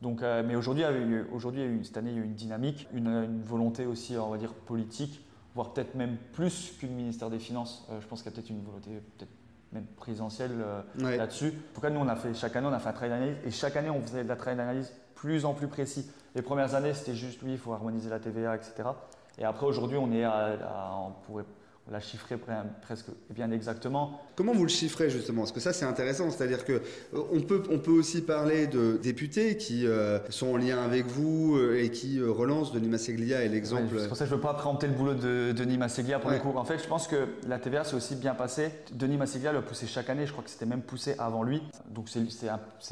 Donc, euh, mais aujourd'hui, aujourd'hui, cette année, il y a eu une dynamique, une, volonté aussi, on va dire, politique, voire peut-être même plus qu'une ministère des Finances. Euh, je pense qu'il y a peut-être une volonté, peut-être même présidentielle euh, là-dessus. En tout cas, nous, on a fait, chaque année, on a fait un travail d'analyse et chaque année, on faisait de la travail d'analyse plus en plus précis. Les premières années, c'était juste, oui, il faut harmoniser la TVA, etc. Et après, aujourd'hui, on est à, on pourrait la chiffrer presque bien exactement. Comment vous le chiffrez justement? Parce que ça c'est intéressant, c'est-à-dire que euh, on peut, on peut aussi parler de députés qui euh, sont en lien avec vous euh, et qui relancent Denis Masseglia et l'exemple. c'est pour ça que je ne veux pas préempter le boulot de Denis Masseglia pour le coup. En fait, je pense que la TVA c'est aussi bien passé. Denis Masseglia l'a poussé chaque année, je crois que c'était même poussé avant lui. Donc c'est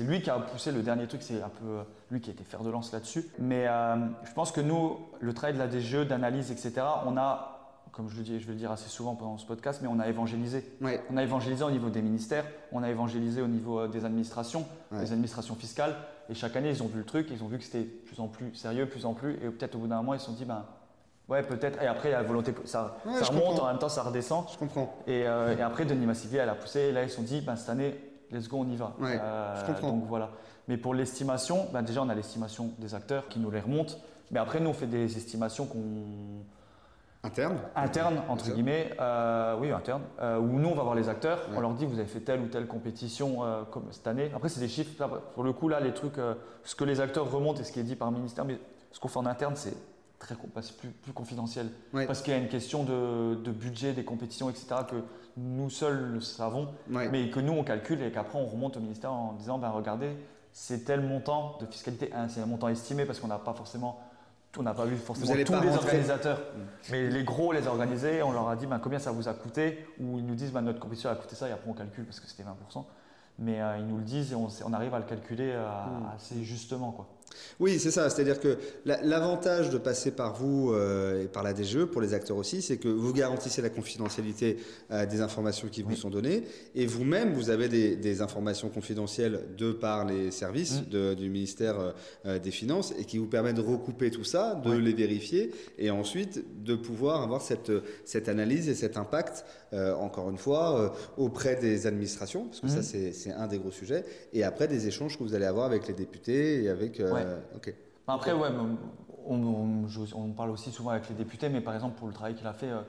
lui qui a poussé le dernier truc, c'est un peu lui qui a été fer de lance là-dessus. Mais je pense que nous, le travail de la DGE, d'analyse, etc., on a comme je le dis, je vais le dire assez souvent pendant ce podcast, mais on a évangélisé. On a évangélisé au niveau des ministères, on a évangélisé au niveau euh, des administrations, des administrations fiscales. Et chaque année, ils ont vu le truc, ils ont vu que c'était plus en plus sérieux, plus en plus. Et peut-être au bout d'un moment, ils se sont dit, ben, ouais, peut-être. Et après, la volonté, ça, remonte, en même temps, ça redescend. Je comprends. Et, euh, après, Denis Massivia, elle a poussé. Et là, ils se sont dit, ben, cette année, let's go, on y va. Euh, je comprends. Donc voilà. Mais pour l'estimation, ben, déjà, on a l'estimation des acteurs qui nous les remontent. Mais après, nous, on fait des estimations qu'on Interne. Interne, entre guillemets, euh, oui, interne, euh, où nous on va voir les acteurs, on leur dit vous avez fait telle ou telle compétition euh, comme cette année. Après, c'est des chiffres, pour le coup, là, les trucs, ce que les acteurs remontent et ce qui est dit par le ministère, mais ce qu'on fait en interne, c'est très plus, plus, confidentiel. Parce qu'il y a une question de, budget des compétitions, etc., que nous seuls le savons, mais que nous on calcule et qu'après on remonte au ministère en disant ben, regardez, c'est tel montant de fiscalité, c'est un montant estimé parce qu'on n'a pas forcément on n'a pas vu forcément tous les organisateurs, mais les gros les organisés, on leur a dit ben, combien ça vous a coûté, ou ils nous disent ben, notre compétition a coûté ça, et après on calcule parce que c'était 20%, mais euh, ils nous le disent et on, arrive à le calculer euh, hmm. assez justement. Quoi. Oui, c'est ça. C'est-à-dire que l'avantage de passer par vous euh, et par la DGE, pour les acteurs aussi, c'est que vous garantissez la confidentialité euh, des informations qui vous sont données. Et vous-même, vous avez des, informations confidentielles de par les services mm. du ministère euh, des Finances et qui vous permettent de recouper tout ça, de les vérifier et ensuite de pouvoir avoir cette, cette analyse et cet impact, encore une fois, auprès des administrations, parce que ça, mm. c'est un des gros sujets, et après des échanges que vous allez avoir avec les députés et avec. Euh, Après, ouais, on, parle aussi souvent avec les députés, mais par exemple, pour le travail qu'il a fait, euh,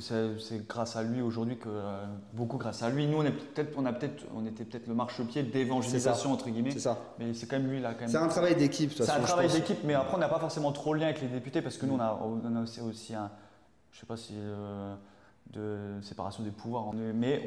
c'est grâce à lui aujourd'hui que euh, beaucoup grâce à lui. Nous, on est peut-être, on a peut-être, on était peut-être le marchepied d'évangélisation entre guillemets. C'est ça. Mais c'est quand même lui là. C'est un travail d'équipe. C'est un travail d'équipe, mais après on n'a pas forcément trop le lien avec les députés parce que nous on a, on a aussi, aussi un, je sais pas si de séparation des pouvoirs. Mais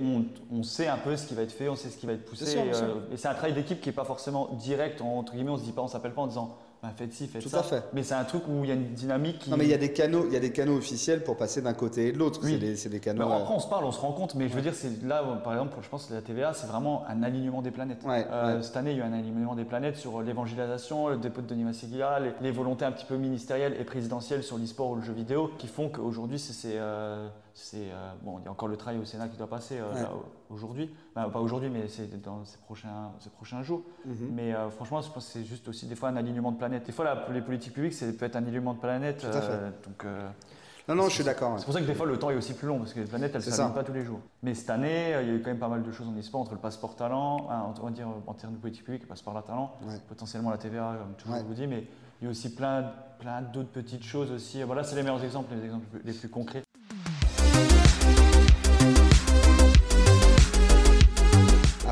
on, sait un peu ce qui va être fait, on sait ce qui va être poussé. Euh, et, c'est un travail d'équipe qui n'est pas forcément direct, entre guillemets, on se dit pas, on s'appelle pas en disant bah, faites ci, faites Tout ça. À fait. Mais c'est un truc où il y a une dynamique. Qui... Non, mais il y a des canaux, il y a des canaux officiels pour passer d'un côté et de l'autre. C'est des, des, canaux. après, on se parle, on se rend compte, mais je veux dire, c'est là, par exemple, je pense que la TVA, c'est vraiment un alignement des planètes. Euh, cette année, il y a eu un alignement des planètes sur l'évangélisation, le dépôt de Denis Masséguia, les, volontés un petit peu ministérielles et présidentielles sur l'e-sport ou le jeu vidéo, qui font qu'aujourd'hui, c'est, euh, c'est, euh, bon, il y a encore le travail au Sénat qui doit passer aujourd'hui. pas aujourd'hui, mais c'est dans ces prochains, ces prochains jours. Mhm. Mais franchement, je pense que c'est juste aussi des fois un alignement de planète. Des fois, les politiques publiques, ça peut être un alignement de planète. Tout à fait. donc, non, non, je suis d'accord. C'est pour ça que des fois le temps est aussi plus long parce que les planètes elles ne s'alignent pas tous les jours. Mais cette année, il y a eu quand même pas mal de choses en e entre le passeport talent, on va dire en termes de politique publique, le passeport à talent, potentiellement la TVA, comme toujours je vous dis, mais il y a aussi plein, plein d'autres petites choses aussi. Voilà, c'est les meilleurs exemples, les exemples les plus concrets.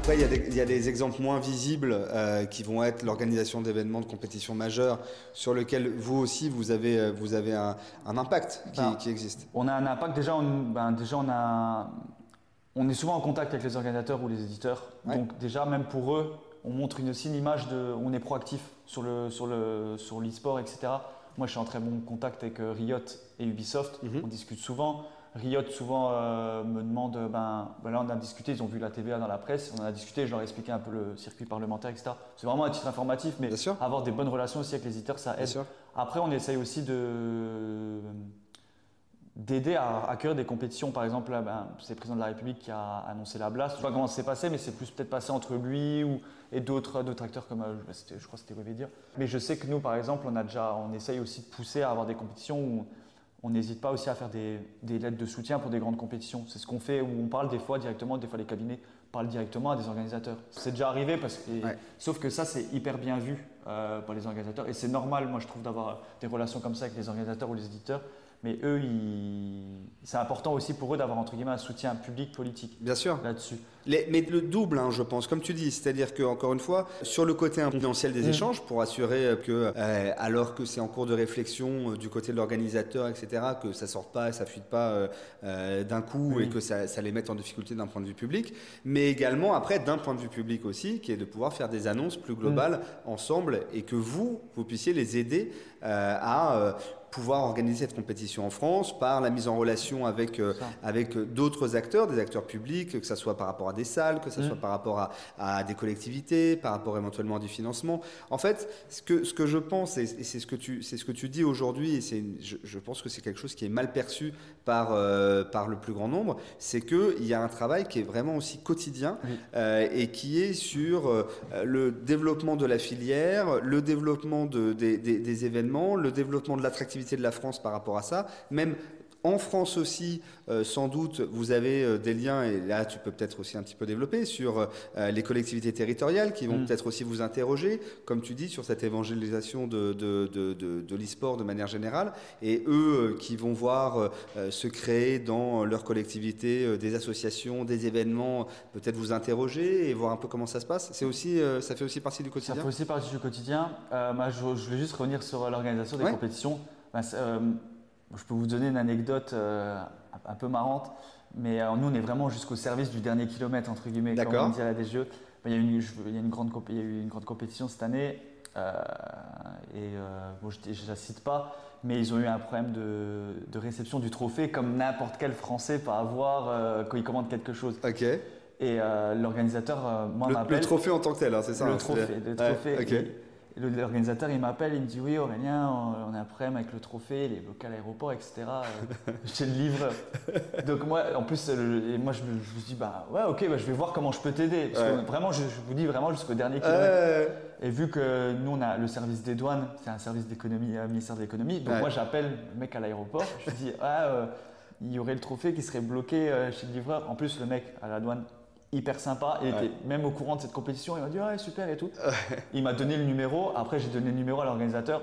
Après, il y, a des, exemples moins visibles euh, qui vont être l'organisation d'événements de compétition majeures sur lesquels vous aussi, vous avez, euh, vous avez un, impact ben, qui, existe. On a un impact. Déjà, on, ben, déjà on, a, on est souvent en contact avec les organisateurs ou les éditeurs. Donc déjà, même pour eux, on montre une, aussi une image de... On est proactif sur le sur le sur l'e-sport, etc. Moi, je suis en très bon contact avec euh, Riot et Ubisoft. Mhm. On discute souvent. Riot souvent euh, me demande, ben, ben, là on a discuté, ils ont vu la TVA dans la presse, on en a discuté, je leur ai expliqué un peu le circuit parlementaire, etc. C'est vraiment un titre informatif, mais avoir des bonnes relations aussi avec les éditeurs, ça aide. Après, on essaye aussi de d'aider à accueillir des compétitions. Par exemple, ben, c'est le président de la République qui a annoncé la blast. Je ne sais pas comment ça s'est passé, mais c'est plus peut-être passé entre lui ou, et d'autres, acteurs comme, euh, je crois que c'était dire. Mais je sais que nous, par exemple, on, a déjà, on essaye aussi de pousser à avoir des compétitions où on n'hésite pas aussi à faire des, lettres de soutien pour des grandes compétitions. C'est ce qu'on fait où on parle des fois directement, des fois les cabinets parlent directement à des organisateurs. C'est déjà arrivé parce que, sauf que ça c'est hyper bien vu euh, par les organisateurs et c'est normal, moi je trouve, d'avoir des relations comme ça avec les organisateurs ou les éditeurs mais eux, c'est important aussi pour eux d'avoir entre guillemets un soutien public politique. Bien sûr. Là-dessus. mais le double, hein, je pense, comme tu dis, c'est-à-dire que encore une fois, sur le côté confidentiel des mm. échanges, pour assurer que, euh, alors que c'est en cours de réflexion euh, du côté de l'organisateur, etc., que ça sorte pas, ça fuite pas euh, d'un coup et que ça, les mette en difficulté d'un point de vue public, mais également après d'un point de vue public aussi, qui est de pouvoir faire des annonces plus globales mm. ensemble et que vous, vous puissiez les aider à pouvoir organiser cette compétition en France par la mise en relation avec, euh, avec d'autres acteurs, des acteurs publics, que ce soit par rapport à des salles, que ce soit par rapport à, à, des collectivités, par rapport éventuellement à du financement. En fait, ce que, ce que je pense, et c'est ce, que tu, ce que tu dis aujourd'hui, et je, je pense que c'est quelque chose qui est mal perçu par, euh, par le plus grand nombre, c'est qu'il y a un travail qui est vraiment aussi quotidien euh, et qui est sur le développement de la filière, le développement de, des, des, des événements, le développement de l'attractivité de la France par rapport à ça. Même en France aussi, euh, sans doute, vous avez euh, des liens, et là tu peux peut-être aussi un petit peu développer, sur euh, les collectivités territoriales qui vont mm. peut-être aussi vous interroger, comme tu dis, sur cette évangélisation de, de, de, de, l'e-sport de manière générale, et eux qui vont voir se créer dans leur collectivité des associations, des événements, peut-être vous interroger et voir un peu comment ça se passe. C'est aussi, ça fait aussi partie du quotidien Ça fait aussi partie du quotidien. je, voulais juste revenir sur l'organisation des compétitions. Euh, je peux vous donner une anecdote euh, un peu marrante, mais euh, nous, on est vraiment jusqu'au service du dernier kilomètre, entre guillemets, comme on dit à la DGE. Il, y a une, il, y a une grande, il y a eu une grande compétition cette année, et bon, je ne la cite pas, mais ils ont eu un problème de, réception du trophée, comme n'importe quel Français peut avoir quand il commande quelque chose. Ok. Et l'organisateur, moi, m'appelle. Le trophée en tant que tel, hein, c'est ça Le hein, trophée. Le trophée L'organisateur, il m'appelle, il me dit Oui, Aurélien, on a un problème avec le trophée, les bloqués à l'aéroport, etc. J'ai le livreur. Donc, moi, en plus, et moi, je me, je dis Bah ouais, ok, bah, je vais voir comment je peux t'aider. Parce que vraiment, je, vous dis vraiment jusqu'au dernier kilomètre. Et vu que nous, on a le service des douanes, c'est un service d'économie, un euh, ministère de l'économie. Donc, moi, j'appelle le mec à l'aéroport, je lui dis Ah, euh, il y aurait le trophée qui serait bloqué euh, chez le livreur. En plus, le mec à la douane, hyper sympa. Il était même au courant de cette compétition. Il m'a dit ouais super et tout. il m'a donné le numéro. Après j'ai donné le numéro à l'organisateur.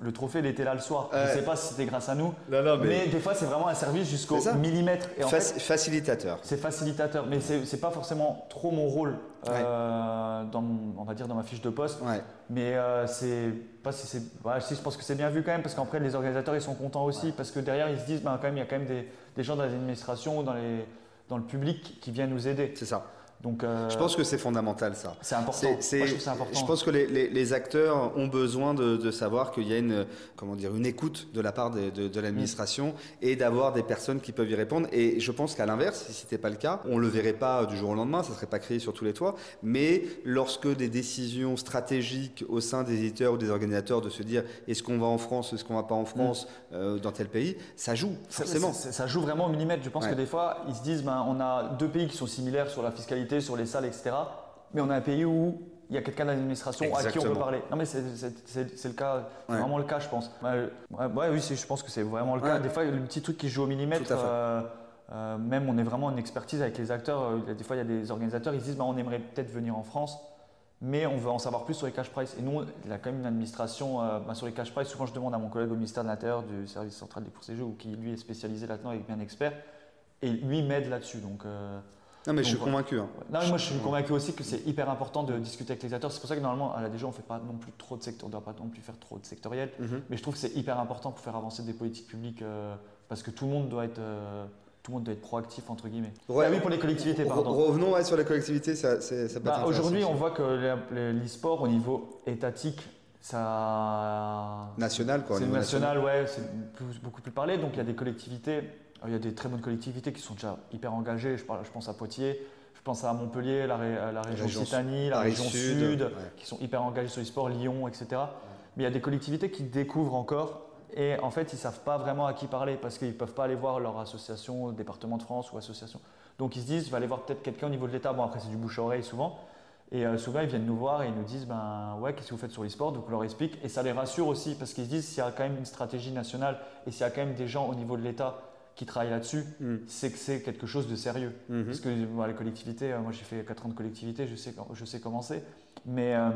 Le, trophée il était là le soir. Je ne sais pas si c'était grâce à nous. mais... des fois c'est vraiment un service jusqu'au millimètre. Et facilitateur. C'est facilitateur, mais c'est n'est pas forcément trop mon rôle euh, dans on va dire dans ma fiche de poste. Mais euh, c'est pas si c'est. si je pense que c'est bien vu quand même parce qu'après les organisateurs ils sont contents aussi parce que derrière ils se disent ben, quand même il y a quand même des, des gens dans les administrations ou dans les dans le public qui vient nous aider. C'est ça. Donc, euh, je pense que c'est fondamental ça. C'est important. C'est, je, important. je pense que les, les, les acteurs ont besoin de, de savoir qu'il y a une, comment dire, une écoute de la part de, de, de l'administration et d'avoir des personnes qui peuvent y répondre. Et je pense qu'à l'inverse, si ce n'était pas le cas, on le verrait pas du jour au lendemain, ça serait pas créé sur tous les toits. Mais lorsque des décisions stratégiques au sein des éditeurs ou des organisateurs de se dire est-ce qu'on va en France, est-ce qu'on va pas en France, mm. euh, dans tel pays, ça joue forcément. Ça, joue vraiment au millimètre. Je pense que des fois, ils se disent ben, on a deux pays qui sont similaires sur la fiscalité, sur les salles, etc. Mais on a un pays où il y a quelqu'un de l'administration à qui on peut parler. Non, mais c'est le cas, c'est vraiment le cas, je pense. Ouais, oui, je pense que c'est vraiment le cas. Des fois, le petit truc qui joue au millimètre, euh, euh, même on est vraiment en expertise avec les acteurs. Euh, des fois, il y a des organisateurs, ils se disent bah, on aimerait peut-être venir en France, mais on veut en savoir plus sur les cash price. Et nous, il y a quand même une administration bah, sur les cash price. Souvent, je demande à mon collègue au ministère de l'Intérieur du service central des courses et jeux, qui lui est spécialisé là-dedans et bien expert, et lui m'aide là-dessus. Donc, non, mais je suis convaincu. Hein. Non, moi, je suis convaincu aussi que c'est hyper important de discuter avec les acteurs. C'est pour ça que normalement, à la DG, on ne fait pas non plus trop de secteur, on ne doit pas non plus faire trop de sectoriel. Mhm. Mais je trouve que c'est hyper important pour faire avancer des politiques publiques euh, parce que tout le monde doit être. Euh, tout le monde doit être proactif entre guillemets. ah oui, pour les collectivités, pardon. Revenons sur les collectivités, ça, ça bah, Aujourd'hui, on voit que l'e-sport au niveau étatique, ça. National, quoi. C'est national, ouais, c'est beaucoup plus parlé. Donc il y a des collectivités il y a des très bonnes collectivités qui sont déjà hyper engagées. Je, je pense à Poitiers, je pense à Montpellier, la, la région Occitanie, la région Sud, qui sont hyper engagées sur les sports, Lyon, etc. Mais il y a des collectivités qui découvrent encore et en fait, ils ne savent pas vraiment à qui parler parce qu'ils ne peuvent pas aller voir leur association, département de France ou association. Donc ils se disent, je vais aller voir peut-être quelqu'un au niveau de l'État. Bon, après, c'est du bouche-oreille souvent. Et euh, souvent, ils viennent nous voir et ils nous disent ben ouais, qu'est-ce que vous faites sur l'e-sport? Donc on leur explique et ça les rassure aussi parce qu'ils se disent s'il y a quand même une stratégie nationale et s'il y a quand même des gens au niveau de l'État qui travaillent là-dessus, mm. c'est que c'est quelque chose de sérieux. Mm-hmm. Parce que les collectivités, euh, moi j'ai fait 4 ans de collectivité, je sais, je sais comment c'est. Mais euh,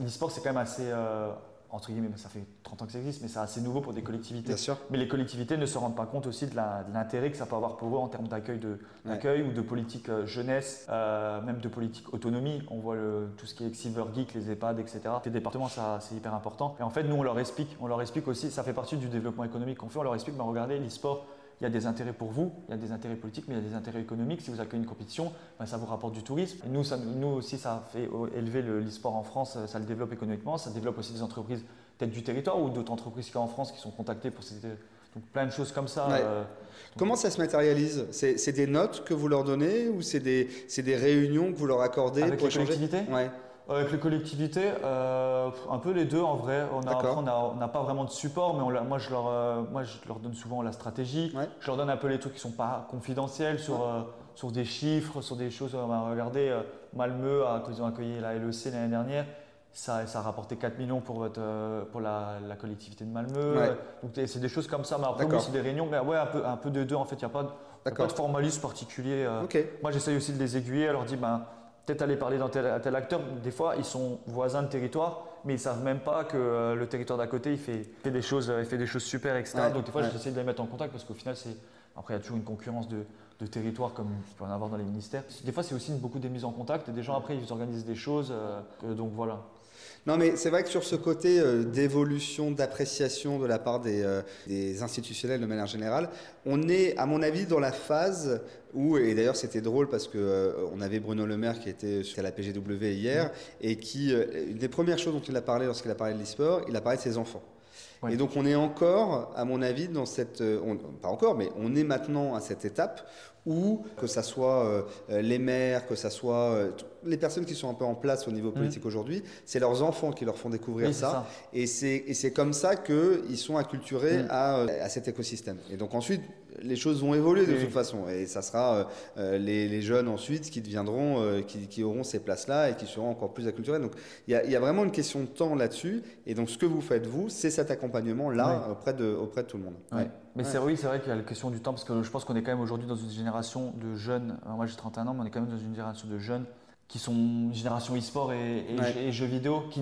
l'e-sport, c'est quand même assez, euh, entre guillemets, ça fait 30 ans que ça existe, mais c'est assez nouveau pour des collectivités. Bien sûr. Mais les collectivités ne se rendent pas compte aussi de l'intérêt que ça peut avoir pour eux en termes d'accueil de, ou de politique jeunesse, même de politique autonomie. On voit le, tout ce qui est Silver Geek, les EHPAD, etc. Les départements, ça, c'est hyper important. Et en fait, nous, on leur explique, on leur explique aussi, ça fait partie du développement économique qu'on fait, on leur explique, ben, regardez, l'e-sport, il y a des intérêts pour vous, il y a des intérêts politiques, mais il y a des intérêts économiques. Si vous accueillez une compétition, ben, ça vous rapporte du tourisme. nous, nous aussi, ça fait élever l'e-sport en France, ça le développe économiquement, ça développe aussi des entreprises peut-être du territoire ou d'autres entreprises qu'en France qui sont contactées pour ces... Donc plein de choses comme ça. Euh, Comment ça se matérialise? C'est des notes que vous leur donnez ou c'est des, des, réunions que vous leur accordez Avec pour les collectivités? Ouais. Avec les collectivités, euh, un peu les deux en vrai. On n'a pas vraiment de support, mais moi, je leur, euh, moi je leur donne souvent la stratégie. Je leur donne un peu les trucs qui ne sont pas confidentiels sur, euh, sur des chiffres, sur des choses. regardez, Malmö, quand ils ont accueilli la LEC l'année dernière, ça, ça, a rapporté 4 millions pour, votre, pour la, collectivité de Malmö. Donc c'est des choses comme ça. Mais après, c'est des réunions. Mais ouais, un peu, un peu de deux en fait. Il n'y a, pas de formalisme particulier. Moi, j'essaye aussi de les aiguiller. Alors, dis, ben peut-être aller parler tel, tel, acteur. Des fois, ils sont voisins de territoire, mais ils savent même pas que euh, le territoire d'à côté, il fait, fait, des choses, il fait des choses super, etc. Donc des fois, j'essaie de les mettre en contact parce qu'au final, c'est après il y a toujours une concurrence de, de territoire comme il peut en avoir dans les ministères. Des fois, c'est aussi beaucoup des mises en contact et des gens après, ils organisent des choses. Euh, donc voilà. Non, mais c'est vrai que sur ce côté euh, d'évolution, d'appréciation de la part des, euh, des, institutionnels de manière générale, on est, à mon avis, dans la phase où, et d'ailleurs c'était drôle parce que euh, on avait Bruno Le Maire qui était à la PGW hier et qui, une des premières choses dont il a parlé lorsqu'il a parlé de l'e-sport, il a parlé de ses enfants. Et donc on est encore, à mon avis, dans cette, pas encore, mais on est maintenant à cette étape où que ça soit euh, les maires, que ça soit euh, les personnes qui sont un peu en place au niveau mmh. politique aujourd'hui, c'est leurs enfants qui leur font découvrir ça. Et c'est comme ça qu'ils sont acculturés mmh. à, à, cet écosystème. Et donc ensuite, les choses vont évoluer de toute façon. Et ça sera euh, les, les, jeunes ensuite qui deviendront, qui, qui, auront ces places-là et qui seront encore plus acculturés. Donc il y, y, a vraiment une question de temps là-dessus. Et donc ce que vous faites, vous, c'est cet accompagnement-là auprès, de, auprès de tout le monde. Mais c'est oui, c'est vrai qu'il y a la question du temps, parce que je pense qu'on est quand même aujourd'hui dans une génération de jeunes. moi j'ai 31 ans, mais on est quand même dans une génération de jeunes qui sont une génération e-sport et, jeux vidéo qui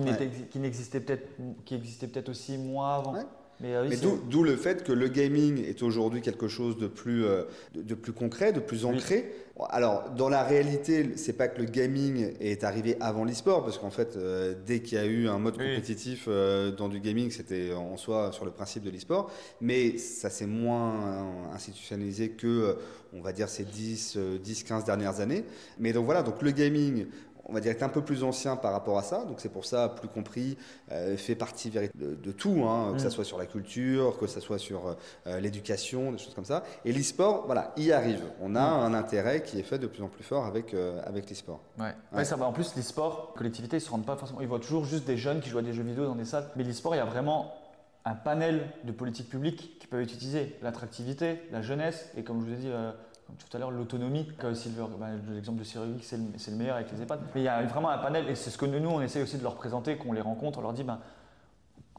n'existait peut-être qui existait peut-être aussi moins avant. Mais, euh, d'où le fait que le gaming est aujourd'hui quelque chose de plus, euh, de, plus concret, de plus ancré. Alors, dans la réalité, c'est pas que le gaming est arrivé avant l'e-sport, parce qu'en fait, euh, dès qu'il y a eu un mode compétitif dans du gaming, c'était en soi sur le principe de l'e-sport. Mais ça s'est moins institutionnalisé que, on va dire, ces 10, 10, 15 dernières années. Mais donc voilà, donc le gaming on va dire, est un peu plus ancien par rapport à ça. Donc c'est pour ça, plus compris, euh, fait partie de, de tout, hein, que ce mm. soit sur la culture, que ce soit sur euh, l'éducation, des choses comme ça. Et l'e-sport, voilà, y arrive. On a mm. un intérêt qui est fait de plus en plus fort avec, euh, avec l'e-sport. Ouais. ça va. En plus, l'e-sport, collectivité, ils se rendent pas forcément. Ils voient toujours juste des jeunes qui jouent à des jeux vidéo dans des salles. Mais l'e-sport, il y a vraiment un panel de politiques publiques qui peuvent être utilisées. L'attractivité, la jeunesse, et comme je vous ai dit, tout à l'heure, l'autonomie. Silver, bah, l'exemple de Cyril, c'est le, le, meilleur avec les EHPAD. Mais il y a vraiment un panel, et c'est ce que nous, on essaie aussi de leur présenter, qu'on les rencontre, on leur dit, ben,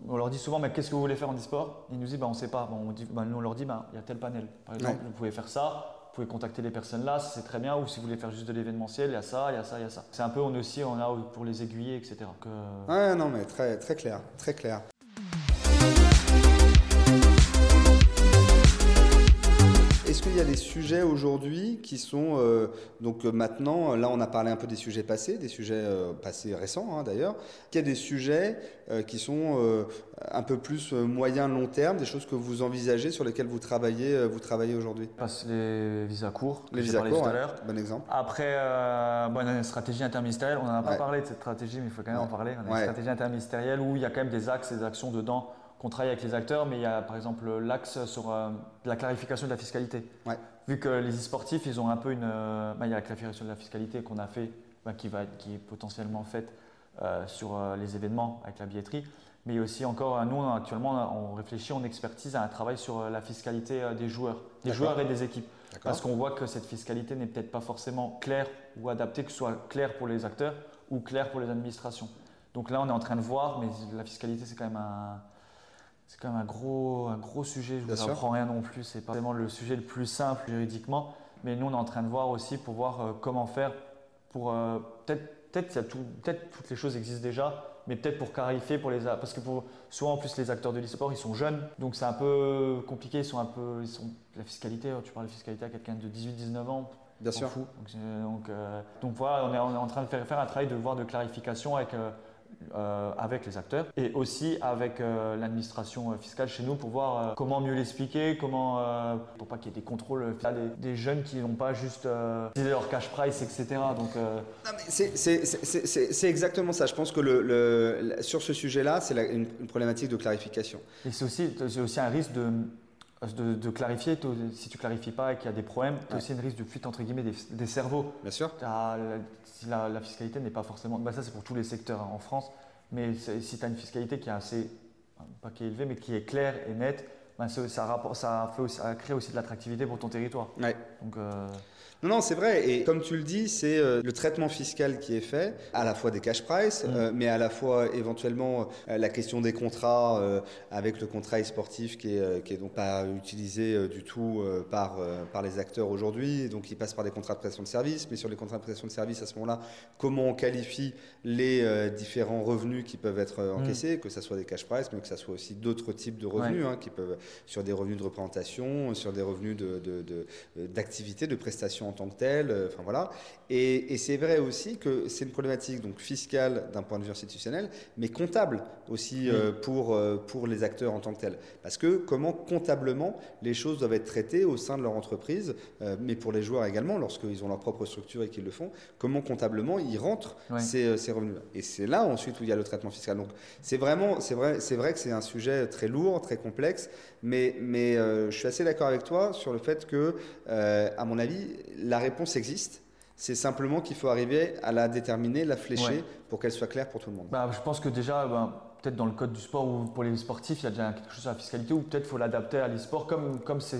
on leur dit souvent, mais qu'est-ce que vous voulez faire en e-sport? Ils nous disent, ben, on ne sait pas. Bon, on dit, ben, nous, on leur dit, ben, il y a tel panel. Par exemple, vous pouvez faire ça, vous pouvez contacter les personnes là, c'est très bien. Ou si vous voulez faire juste de l'événementiel, il y a ça, il y a ça, il y a ça. C'est un peu, on aussi, on a pour les aiguiller, etc. Que... Ouais, non, mais très, très clair, très clair. Qu'il y a des sujets aujourd'hui qui sont euh, donc euh, maintenant là on a parlé un peu des sujets passés, des sujets euh, passés récents hein, d'ailleurs. Qu'il y a des sujets qui sont un peu plus moyen long terme, des choses que vous envisagez sur lesquelles vous travaillez vous travaillez aujourd'hui? Passe les visas courts. Les visas courts, tout à l'heure. bon exemple. Après, une stratégie interministérielle. On n'en a pas parlé de cette stratégie, mais il faut quand même en parler. On a une stratégie interministérielle où il y a quand même des axes, des actions dedans on travaille avec les acteurs, mais il y a par exemple l'axe sur euh, la clarification de la fiscalité. Vu que les e-sportifs, ils ont un peu une. Euh, bah, il y a la clarification de la fiscalité qu'on a fait, bah, qui, va, qui est potentiellement faite euh, sur les événements avec la billetterie. Mais aussi encore, nous actuellement, on réfléchit, on expertise à un travail sur la fiscalité des joueurs, des joueurs et des équipes. Parce qu'on voit que cette fiscalité n'est peut-être pas forcément claire ou adaptée, que ce soit claire pour les acteurs ou claire pour les administrations. Donc là, on est en train de voir, mais la fiscalité, c'est quand même un, c'est quand même un gros, un gros sujet. Je ne vous apprends rien non plus. C'est pas vraiment le sujet le plus simple juridiquement. Mais nous, on est en train de voir aussi pour voir euh, comment faire pour. Euh, peut-être peut-être peut toutes les choses existent déjà, mais peut-être pour clarifier pour les. Parce que pour, souvent, en plus, les acteurs de l'e-sport, ils sont jeunes. Donc c'est un peu compliqué. Ils sont un peu. Ils sont, la fiscalité, tu parles de fiscalité à quelqu'un de 18-19 ans. Bien sûr. Fou. Donc, euh, donc, voilà, on est, on est, en train de faire, faire un travail de voir de clarification avec euh, avec les acteurs et aussi avec euh, l'administration euh, fiscale chez nous pour voir comment mieux l'expliquer, comment pour pas qu'il y ait des contrôles des, des jeunes qui n'ont pas juste leur cash price, etc. Donc c'est exactement ça. Je pense que le, sur ce sujet-là, c'est une, problématique de clarification. Et c'est aussi, aussi un risque de de, clarifier, si tu clarifies pas et qu'il y a des problèmes, tu as aussi un risque de fuite entre guillemets des, cerveaux. Bien sûr. si la, fiscalité n'est pas forcément. Bah ça, c'est pour tous les secteurs hein, en France. Mais si tu as une fiscalité qui est assez. pas qui est élevée, mais qui est claire et nette, ça, ça, ça, fait aussi, ça crée aussi de l'attractivité pour ton territoire. Ouais. Donc. Euh, non, non, c'est vrai. Et comme tu le dis, c'est euh, le traitement fiscal qui est fait, à la fois des cash price, mm. euh, mais à la fois éventuellement euh, la question des contrats avec le contrat e-sportif qui est, qui est donc pas utilisé du tout par, par les acteurs aujourd'hui. Donc, il passe par des contrats de prestation de service. Mais sur les contrats de prestation de service, à ce moment-là, comment on qualifie les différents revenus qui peuvent être encaissés, mm. que ce soit des cash price, mais que ce soit aussi d'autres types de revenus, hein, qui peuvent sur des revenus de représentation, sur des revenus d'activité, de, de, de prestations tant que tel. Euh, enfin voilà. Et, c'est vrai aussi que c'est une problématique donc fiscale d'un point de vue institutionnel, mais comptable aussi euh, pour, euh, pour les acteurs en tant que tels. Parce que comment comptablement les choses doivent être traitées au sein de leur entreprise, mais pour les joueurs également, lorsqu'ils ont leur propre structure et qu'ils le font, comment comptablement ils rentrent ces, ces, revenus. Et c'est là ensuite où il y a le traitement fiscal. Donc c'est vraiment, c'est vrai, c'est vrai que c'est un sujet très lourd, très complexe, mais, mais je suis assez d'accord avec toi sur le fait que, à mon avis, la réponse existe. C'est simplement qu'il faut arriver à la déterminer, la flécher pour qu'elle soit claire pour tout le monde. Bah, je pense que déjà, ben, peut-être dans le code du sport ou pour les sportifs, il y a déjà quelque chose sur la fiscalité ou peut-être faut l'adapter à l'e-sport comme comme c'est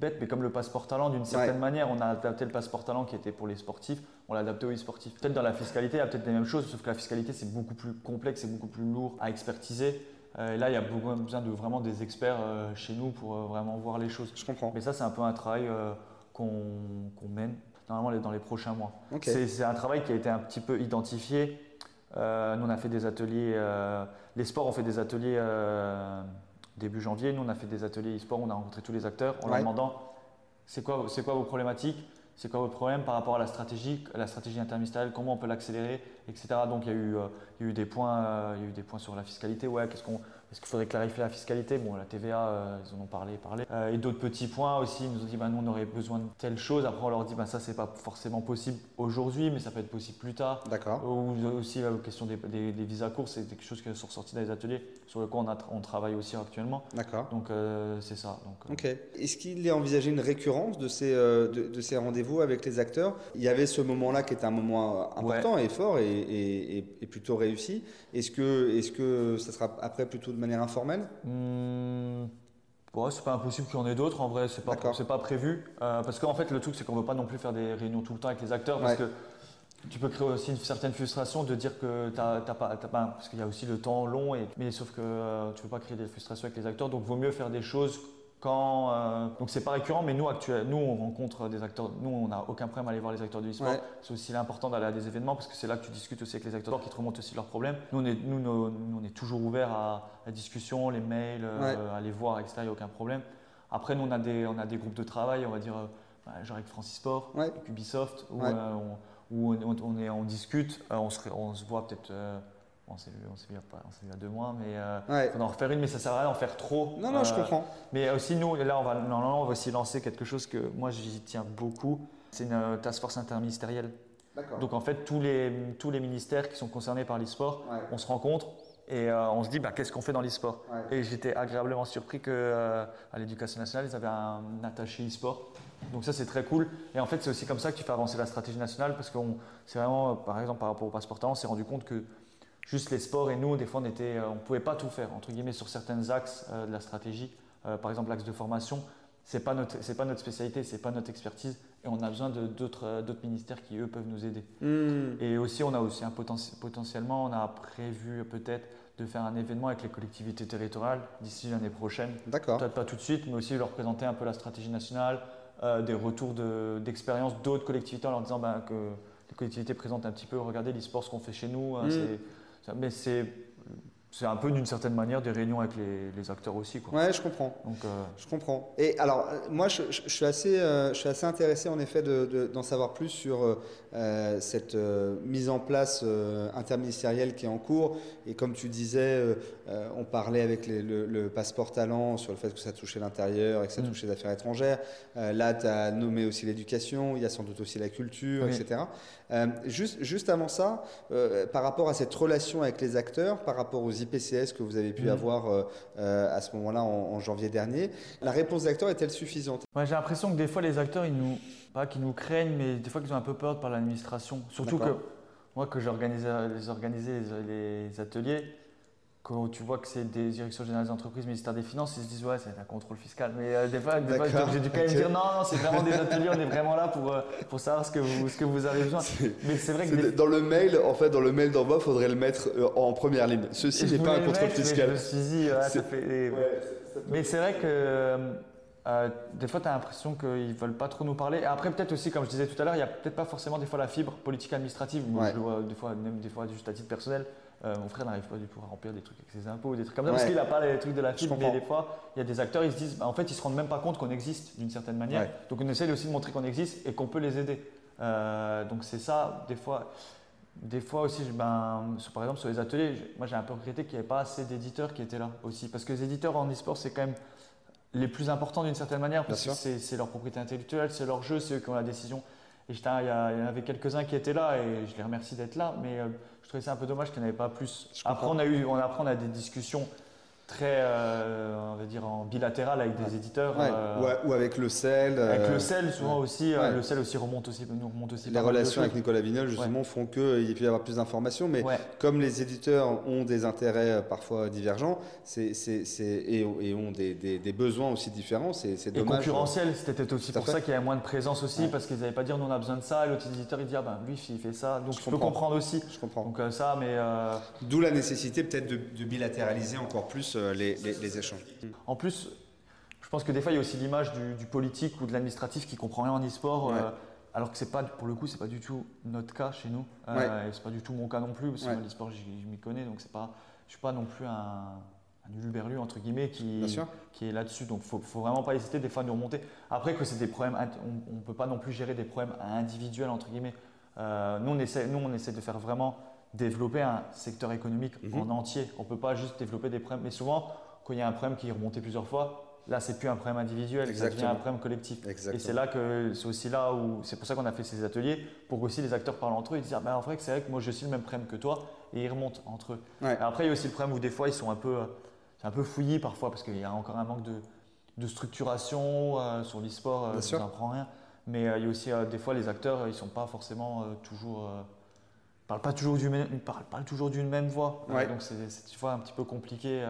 bête, mais comme le passeport talent d'une certaine manière. On a adapté le passeport talent qui était pour les sportifs, on l'a adapté aux e-sportifs. Peut-être dans la fiscalité, il y a peut-être les mêmes choses, sauf que la fiscalité c'est beaucoup plus complexe et beaucoup plus lourd à expertiser. Euh, et là, il y a besoin de vraiment des experts euh, chez nous pour euh, vraiment voir les choses. Je comprends. Mais ça, c'est un peu un travail qu'on mène normalement dans les prochains mois. C'est un travail qui a été un petit peu identifié. Euh, nous, on a fait des ateliers, euh, les sports ont fait des ateliers euh, début janvier. Nous, on a fait des ateliers e-sport, on a rencontré tous les acteurs en leur demandant c'est quoi, c'est quoi vos problématiques, c'est quoi votre problème par rapport à la stratégie, la stratégie interministérielle, comment on peut l'accélérer, etc. Donc il y a eu, il y a eu des points, il y a eu des points sur la fiscalité. Ouais, qu'est-ce qu'on est-ce qu'il faudrait clarifier la fiscalité? Bon, la TVA, euh, ils en ont parlé, parlé. Euh, et d'autres petits points aussi, ils nous ont dit, bah, nous, on aurait besoin de telle chose. Après, on leur dit, bah, ça, c'est pas forcément possible aujourd'hui, mais ça peut être possible plus tard. D'accord. Ou aussi la question des, des, visas courts, c'est quelque chose qui sont ressortis dans les ateliers, sur le on, on travaille aussi actuellement. D'accord. Donc, euh, c'est ça. Donc, ok. Est-ce qu'il est envisagé une récurrence de ces, de, ces rendez-vous avec les acteurs? Il y avait ce moment-là qui était un moment important et fort et, et, plutôt réussi. Est-ce que, est -ce que ça sera après plutôt de manière informelle? Mmh, C'est pas impossible qu'il y en ait d'autres. En vrai, c'est pas, pas prévu. Euh, parce qu'en fait, le truc, c'est qu'on veut pas non plus faire des réunions tout le temps avec les acteurs. Parce que tu peux créer aussi une certaine frustration de dire que tu n'as pas, Parce qu'il y a aussi le temps long. Et, mais sauf que euh, tu ne veux pas créer des frustrations avec les acteurs. Donc, vaut mieux faire des choses quand, euh, donc c'est pas récurrent, mais nous, actuellement, nous on rencontre des acteurs. Nous, on n'a aucun problème à aller voir les acteurs du e-sport. C'est aussi important d'aller à des événements parce que c'est là que tu discutes aussi avec les acteurs qui te remontent aussi leurs problèmes. Nous, on est, nous, on est toujours ouvert à la discussion, les mails, euh, à les voir, etc. Il n'y a aucun problème. Après, nous, on a des, on a des groupes de travail, on va dire, euh, bah, genre avec Francis Sport, avec Ubisoft, où, on, où on, est, on discute, on se, on se voit peut-être on s'est vu, il y a deux mois, mais euh, on va en refaire une, mais ça sert à rien d'en faire trop. Non, non, je euh, comprends. Mais aussi, nous, là, on va, on va aussi lancer quelque chose que moi, j'y tiens beaucoup. C'est une euh, task force interministérielle. Donc, en fait, tous les, tous les ministères qui sont concernés par l'e-sport, on se rencontre et on se dit, bah, qu'est-ce qu'on fait dans l'e-sport Et j'étais agréablement surpris qu'à l'éducation nationale, ils avaient un attaché e-sport. Donc ça c'est très cool. Et en fait c'est aussi comme ça que tu fais avancer la stratégie nationale parce que c'est vraiment, par exemple par rapport au passeport talent, on s'est rendu compte que juste les sports et nous, des fois, on était, euh, on pouvait pas tout faire entre guillemets sur certains axes euh, de la stratégie. Euh, par exemple, l'axe de formation, c'est pas notre, c'est pas notre spécialité, c'est pas notre expertise, et on a besoin de d'autres, d'autres ministères qui eux peuvent nous aider. Hmm. Et aussi, on a aussi un potentiel, potentiellement, on a prévu peut-être de faire un événement avec les collectivités territoriales d'ici l'année prochaine. D'accord. Peut-être pas tout de suite, mais aussi leur présenter un peu la stratégie nationale, des retours de, d'expérience d'autres collectivités en leur disant ben, que les collectivités présentent un petit peu, regardez l'e-sport, ce qu'on fait chez nous, hein, c'est mais c'est c'est un peu d'une certaine manière des réunions avec les, acteurs aussi. Quoi. Ouais, je comprends. Donc, euh, Je comprends. Et alors, euh, moi, je, suis, assez, euh, je suis assez intéressé en effet d'en savoir plus sur cette mise en place interministérielle qui est en cours. Et comme tu disais, on parlait avec le, passeport talent sur le fait que ça touchait l'intérieur et que ça mm. touchait les affaires étrangères. là, tu as nommé aussi l'éducation, il y a sans doute aussi la culture, etc. juste, juste avant ça, par rapport à cette relation avec les acteurs, par rapport aux IPCS que vous avez pu mm. avoir euh, euh, à ce moment-là en, janvier dernier. La réponse des acteurs est-elle suffisante? J'ai l'impression que des fois les acteurs, ils nous, pas qu'ils nous craignent, mais des fois qu'ils ont un peu peur par l'administration. Surtout que moi, que j'organisais les, les ateliers, quand tu vois que c'est des directions générales des entreprises, ministère des Finances, ils se disent ouais, c'est un contrôle fiscal. Mais euh, des fois, j'ai dû quand même dire non, non, c'est vraiment des ateliers, on est vraiment là pour, euh, pour savoir ce que, vous, ce que vous avez besoin. Mais c'est vrai que. Dans le mail, en fait, dans le mail d'envoi, il faudrait le mettre euh, en première ligne. Ceci n'est pas un contrôle fiscal. Mais je me suis dit, ça fait. mais c'est vrai que. Des fois, tu as l'impression qu'ils ne veulent pas trop nous parler. Et après, peut-être aussi, comme je disais tout à l'heure, il n'y a peut-être pas forcément des fois la fibre politique administrative. Moi, je le vois des fois, même des fois juste à titre personnel. Euh, mon frère n'arrive pas du tout à remplir des trucs avec ses impôts ou des trucs comme ça parce qu'il n'a pas les trucs de la fibre. Mais des fois, il y a des acteurs, ils se disent, bah, en fait, ils se rendent même pas compte qu'on existe d'une certaine manière. Donc on essaie aussi de montrer qu'on existe et qu'on peut les aider. Euh, donc c'est ça, des fois. Des fois aussi, ben, par exemple sur les ateliers, moi j'ai un peu regretté qu'il n'y avait pas assez d'éditeurs qui étaient là aussi. Parce que les éditeurs en e-sport, c'est quand même les plus importants d'une certaine manière, parce que c'est leur propriété intellectuelle, c'est leur jeu, c'est eux qui ont la décision. Et il y, en avait quelques-uns qui étaient là et je les remercie d'être là, mais euh, je trouvais ça un peu dommage qu'il n'y en avait pas plus. Après on, a eu, on, après, on a des discussions très, euh, on va dire, en bilatéral avec des éditeurs. Euh, ou, avec le sel. Avec le sel, souvent aussi. le sel aussi remonte aussi, nous remonte aussi. Les relations avec Nicolas Vignol, justement, font qu'il peut y avoir plus d'informations. Mais comme les éditeurs ont des intérêts parfois divergents c'est, et, et, ont des, des, besoins aussi différents, c'est, dommage. Et concurrentiel, c'était aussi pour ça qu'il y avait moins de présence aussi, parce qu'ils n'avaient pas dire nous on a besoin de ça, et l'autre éditeur il dit ah ben lui il fait ça. Donc je, peux comprendre aussi. Je comprends. Donc ça, mais. D'où la nécessité peut-être de, de bilatéraliser encore plus euh, les, échanges. En plus, je pense que des fois, il y a aussi l'image du, politique ou de l'administratif qui comprend rien en e-sport. Euh, alors que c'est pas, pour le coup, c'est pas du tout notre cas chez nous. Euh, et c'est pas du tout mon cas non plus, parce que l'e-sport, je m'y connais, donc c'est pas, je suis pas non plus un, un ulberlu entre guillemets qui, qui est là-dessus. Donc il ne faut vraiment pas hésiter des fois à nous remonter. Après que c'est des problèmes, on ne peut pas non plus gérer des problèmes individuels entre guillemets. Euh, nous, on essaie, nous on essaie de faire vraiment développer un secteur économique mhm. en entier. On ne peut pas juste développer des problèmes. Mais souvent, quand il y a un problème qui est remonté plusieurs fois, là c'est plus un problème individuel, ça devient un problème collectif. Et c'est là que c'est aussi là où c'est pour ça qu'on a fait ces ateliers pour que aussi les acteurs parlent entre eux et disent ah, ben, en vrai c'est vrai que moi j'ai aussi le même problème que toi et ils remontent entre eux. après il y a aussi le problème où des fois ils sont un peu un peu fouillis parfois parce qu'il y a encore un manque de, de structuration euh, sur l'e-sport, euh, ça n'apprend rien. Mais euh, il y a aussi des fois les acteurs, ils sont pas forcément toujours parlent pas toujours du même, parlent, toujours d'une même voix. donc c'est des fois un petit peu compliqué.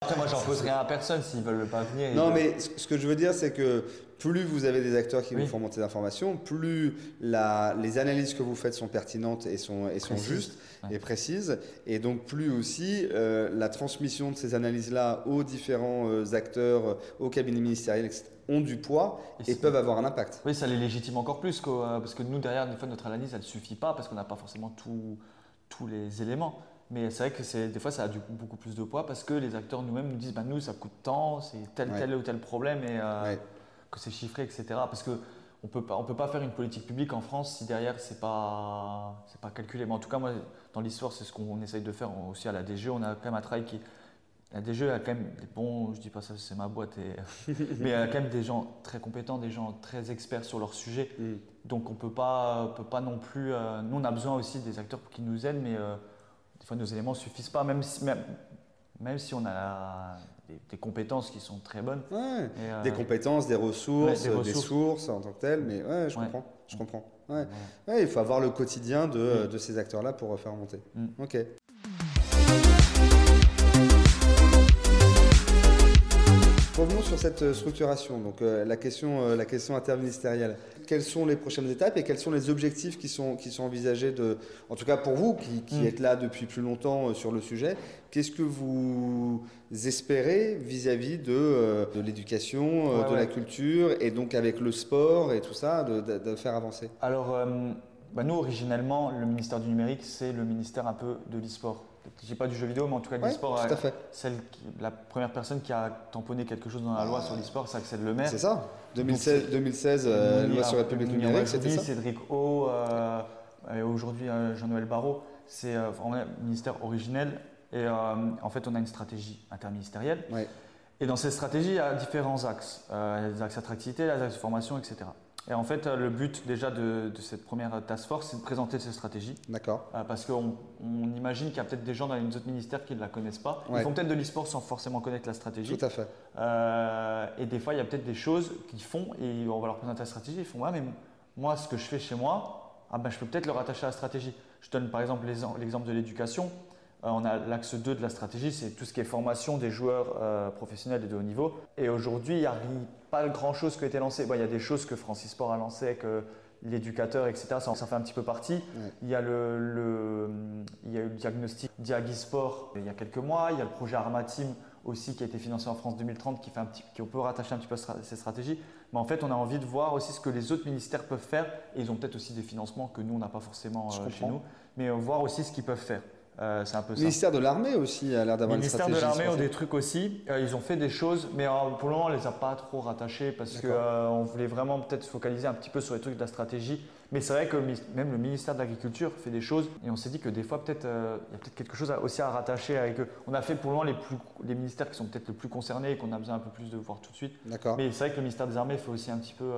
Après, moi, j'en pose rien à personne s'ils veulent pas venir. Non, mais ce que je veux dire, c'est que plus vous avez des acteurs qui vous font monter d'informations, plus la, les analyses que vous faites sont pertinentes et sont, et sont justes et précises. Et donc, plus aussi euh, la transmission de ces analyses-là aux différents euh, acteurs, euh, aux cabinets ministériels, etc., ont du poids et, peuvent avoir un impact. Oui, ça les légitime encore plus, parce que nous, derrière, des fois, notre analyse, elle ne suffit pas parce qu'on n'a pas forcément tous les éléments. Mais c'est vrai que des fois, ça a du beaucoup plus de poids parce que les acteurs nous-mêmes nous disent bah, nous, ça coûte tant, c'est tel, tel ou tel problème et euh, que c'est chiffré, etc. Parce qu'on ne peut, pas, on peut pas faire une politique publique en France si derrière, ce n'est pas, pas calculé. Mais en tout cas, moi, dans l'histoire, c'est ce qu'on essaye de faire aussi à la DG. On a quand même un travail qui. La DG a quand même des bons, je dis pas ça, c'est ma boîte, et, mais il y a quand même des gens très compétents, des gens très experts sur leur sujet. Mm. Donc on ne peut pas non plus. Euh, nous, on a besoin aussi des acteurs qui nous aident, mais. Euh, nos éléments ne suffisent pas, même si, même, même si on a des, compétences qui sont très bonnes. Euh, des compétences, des ressources, des sources en tant que telles, mais ouais, je comprends. Je comprends. il faut avoir le quotidien de, de ces acteurs-là pour faire monter. Mm. Ok. Revenons sur cette euh, structuration, donc euh, la, question, euh, la question interministérielle. Quelles sont les prochaines étapes et quels sont les objectifs qui sont, qui sont envisagés, de, en tout cas pour vous qui, qui mm. êtes là depuis plus longtemps sur le sujet? Qu'est-ce que vous espérez vis-à-vis de, de l'éducation, de la culture et donc avec le sport et tout ça, de, de, faire avancer? Alors, bah nous, originellement, le ministère du numérique, c'est le ministère un peu de l'e-sport je dis pas du jeu vidéo, mais en tout cas de l'e-sport. Celle la première personne qui a tamponné quelque chose dans la loi sur l'e-sport, c'est Axel Lemaire. C'est ça. 2016, 2016 euh, loi sur la public numérique, c'était ça. Cédric O, euh, et aujourd'hui euh, Jean-Noël Barrot. C'est un ministère originel. Et en fait, on a une stratégie interministérielle. Et dans cette stratégie, il y a différents axes. des axes d'attractivité, des axes formation, etc. Et en fait, le but déjà de, cette première task force, c'est de présenter cette stratégie. D'accord. Euh, parce qu'on imagine qu'il y a peut-être des gens dans les autres ministères qui ne la connaissent pas. Ils font peut-être de l'e-sport sans forcément connaître la stratégie. Tout à fait. Euh, et des fois, il y a peut-être des choses qu'ils font et on va leur présenter la stratégie. Ils font Ouais, mais moi, ce que je fais chez moi, ah ben, je peux peut-être le rattacher à la stratégie. Je donne par exemple l'exemple de l'éducation. Euh, on a l'axe 2 de la stratégie, c'est tout ce qui est formation des joueurs euh, professionnels et de haut niveau. Et aujourd'hui, il n'y a pas grand-chose qui a été lancé. il y a des choses que Francis Sport a lancées, que l'éducateur, etc. Ça, ça, fait un petit peu partie. Il, y a le, il y a eu le diagnostic Diagisport il y a quelques mois. Il y a le projet Armatim aussi qui a été financé en France 2030 qui, fait un petit, qui on peut rattacher un petit peu à ces stratégies. Mais en fait, on a envie de voir aussi ce que les autres ministères peuvent faire. Et ils ont peut-être aussi des financements que nous, on n'a pas forcément euh, chez nous. Mais voir aussi ce qu'ils peuvent faire. Euh, c'est un peu Le ministère de l'Armée aussi a l'air d'avoir une stratégie. Ministère de l'Armée ont des trucs aussi. Euh, ils ont fait des choses, mais euh, pour le moment, on les a pas trop rattachés parce qu'on voulait vraiment peut-être se focaliser un petit peu sur les trucs de la stratégie. Mais c'est vrai que même le ministère de l'Agriculture fait des choses et on s'est dit que des fois, peut-être, il y a peut-être quelque chose aussi à rattacher avec eux. On a fait pour le moment les, plus, les ministères qui sont peut-être le plus concernés et qu'on a besoin un peu plus de voir tout de suite. D'accord. Mais c'est vrai que le ministère des Armées fait aussi un petit peu.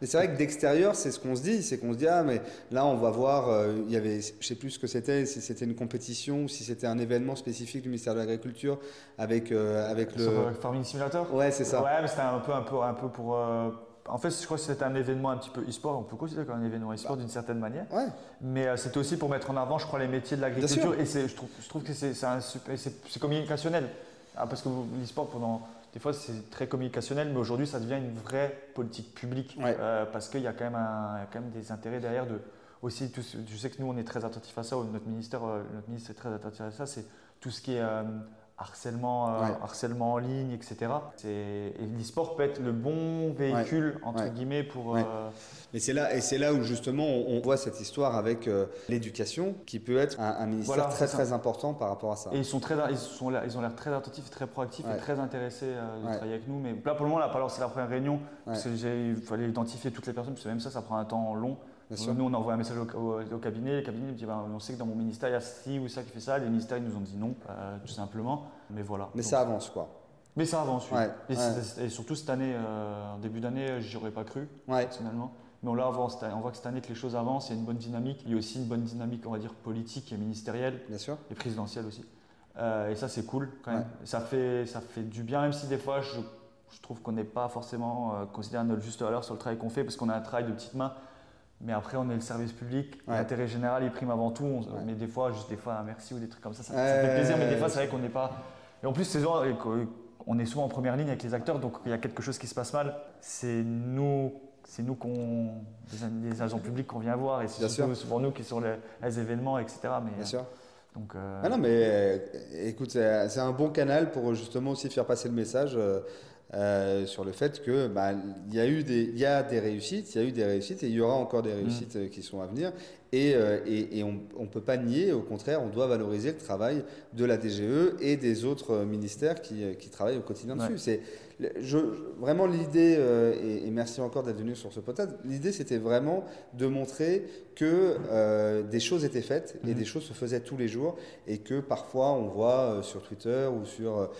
Mais c'est vrai que d'extérieur, c'est ce qu'on se dit c'est qu'on se dit, ah, mais là, on va voir, il y avait, je sais plus ce que c'était, si c'était une compétition ou si c'était un événement spécifique du ministère de l'Agriculture avec, euh, avec le. Sur Farming Simulator? Ouais, c'est ça. Ouais, mais c'était un peu, un peu, un peu pour. Euh, en fait, je crois que c'était un événement un petit peu e-sport, on peut considérer comme un événement e-sport d'une certaine manière. Ouais. Mais euh, c'était aussi pour mettre en avant, je crois, les métiers de l'agriculture. Et je trouve, je trouve que c'est communicationnel. Ah, parce que l'e-sport, pendant. Des fois, c'est très communicationnel, mais aujourd'hui, ça devient une vraie politique publique. parce qu'il y, a quand même quand même des intérêts derrière de aussi, je sais que nous, on est très attentifs à ça, notre ministère, euh, notre ministre est très attentif à ça, c'est tout ce qui est euh, harcèlement, euh, Ouais. harcèlement en ligne, etc. C'est- Et l'e-sport peut être le bon véhicule, entre Ouais. guillemets, pour... Euh, Et c'est là, et c'est là où justement on, on voit cette histoire avec euh, l'éducation, qui peut être un, un ministère Voilà, très c'est très important par rapport à ça. Et ils, sont très, ils, sont là- ils ont l'air très attentifs, très proactifs et très intéressés euh, de travailler avec nous. Mais là, pour le moment, là, lancé la première réunion, parce Ouais. que j'ai- il fallait identifier toutes les personnes, parce que même ça, ça prend un temps long. Nous, on envoie un message au, au- au cabinet, le cabinet nous dit bah, on sait que dans mon ministère, il y a ci ou ça qui fait ça. Les ministères, ils nous ont dit non, euh, tout simplement. Mais voilà. Mais Donc- ça avance quoi. mais ça avance, oui. Ouais, Et, ouais. c'est- et surtout cette année, euh, début d'année, j'y aurais pas cru, Ouais. personnellement. Mais on, là, on voit, que cette année que les choses avancent, il y a une bonne dynamique. Il y a aussi une bonne dynamique, on va dire, politique et ministérielle Bien sûr. et présidentielle aussi. Euh, et ça, c'est cool quand même. Ça, fait, ça fait du bien, même si des fois, je, je trouve qu'on n'est pas forcément euh, considéré à notre juste valeur sur le travail qu'on fait, parce qu'on a un travail de petites mains. Mais après, on est le service public. Ouais. L'intérêt général, il prime avant tout. On- Ouais. Mais des fois, juste des fois, un merci ou des trucs comme ça, ça, fait plaisir. Mais des fois, c'est vrai qu'on n'est pas. Et en plus, on est souvent en première ligne avec les acteurs, donc il y a quelque chose qui se passe mal. C'est nous, c'est nous qu'on, les, agents publics qu'on vient voir, et c'est souvent nous qui sont les, les événements, etc. Mais, Bien sûr. Donc, euh, Ah non, mais euh, écoute, c'est un bon canal pour justement aussi faire passer le message euh, sur le fait que bah, il y a eu des, il y a des réussites, il y a eu des réussites et il y aura encore des réussites euh, qui sont à venir. Et, euh, et, et on ne peut pas nier, au contraire, on doit valoriser le travail de la DGE et des autres ministères qui, qui travaillent au quotidien Ouais. dessus. C'est je, vraiment l'idée, euh, et, et merci encore d'être venu sur ce podcast, l'idée c'était vraiment de montrer que euh, des choses étaient faites et Mhm. des choses se faisaient tous les jours et que parfois on voit euh, sur Twitter ou sur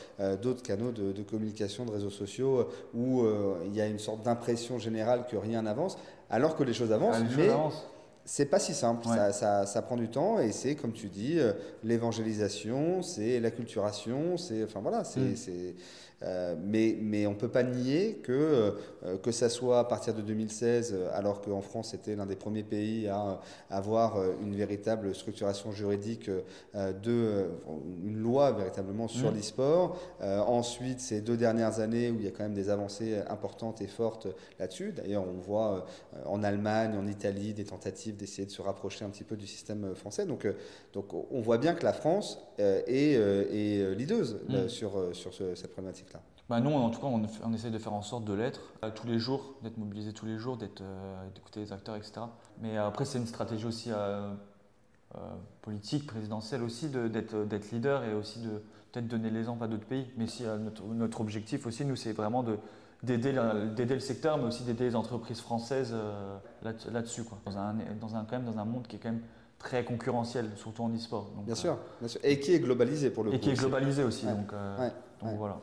d'autres canaux de, de communication, de réseaux sociaux, où il y a une sorte d'impression générale que rien n'avance, alors que les choses avancent, ah, les choses mais avancent. c'est pas si simple, Ouais. ça, ça- ça prend du temps et c'est comme tu dis, euh, l'évangélisation, c'est l'acculturation, c'est enfin voilà, c'est Mm. Euh, mais mais on peut pas nier que euh, que ça soit à partir de 2016, euh, alors qu'en France c'était l'un des premiers pays à avoir une véritable structuration juridique euh, de une loi véritablement sur Mm. l'e-sport. Ensuite, ces deux dernières années où il y a quand même des avancées importantes et fortes là-dessus. D'ailleurs, on voit en Allemagne, en Italie, des tentatives d'essayer de se rapprocher un petit peu du système français. Donc, donc on voit bien que la France euh, est, euh, est euh, leaduse là, Mm. sur, sur ce- cette problématique-là. Bah nous, en tout cas, on, on essaie de faire en sorte de l'être euh, tous les jours, d'être mobilisé tous les jours, d'être, euh, d'écouter les acteurs, etc. Mais après, c'est une stratégie aussi euh, euh, politique, présidentielle aussi, d'être, d'être leader et aussi de peut-être donner l'exemple à d'autres pays. Mais si euh, notre, notre objectif aussi, nous, c'est vraiment de, d'aider, le secteur, mais aussi d'aider les entreprises françaises euh, là, là-dessus. Quoi. Dans, un, dans un, quand même, dans un monde qui est quand même très concurrentiel, surtout en e-sport. Bien euh, sûr, bien sûr. Et qui est globalisé pour le Et coup. qui est globalisé aussi. Ouais. Donc, euh, Ouais, donc ouais. voilà.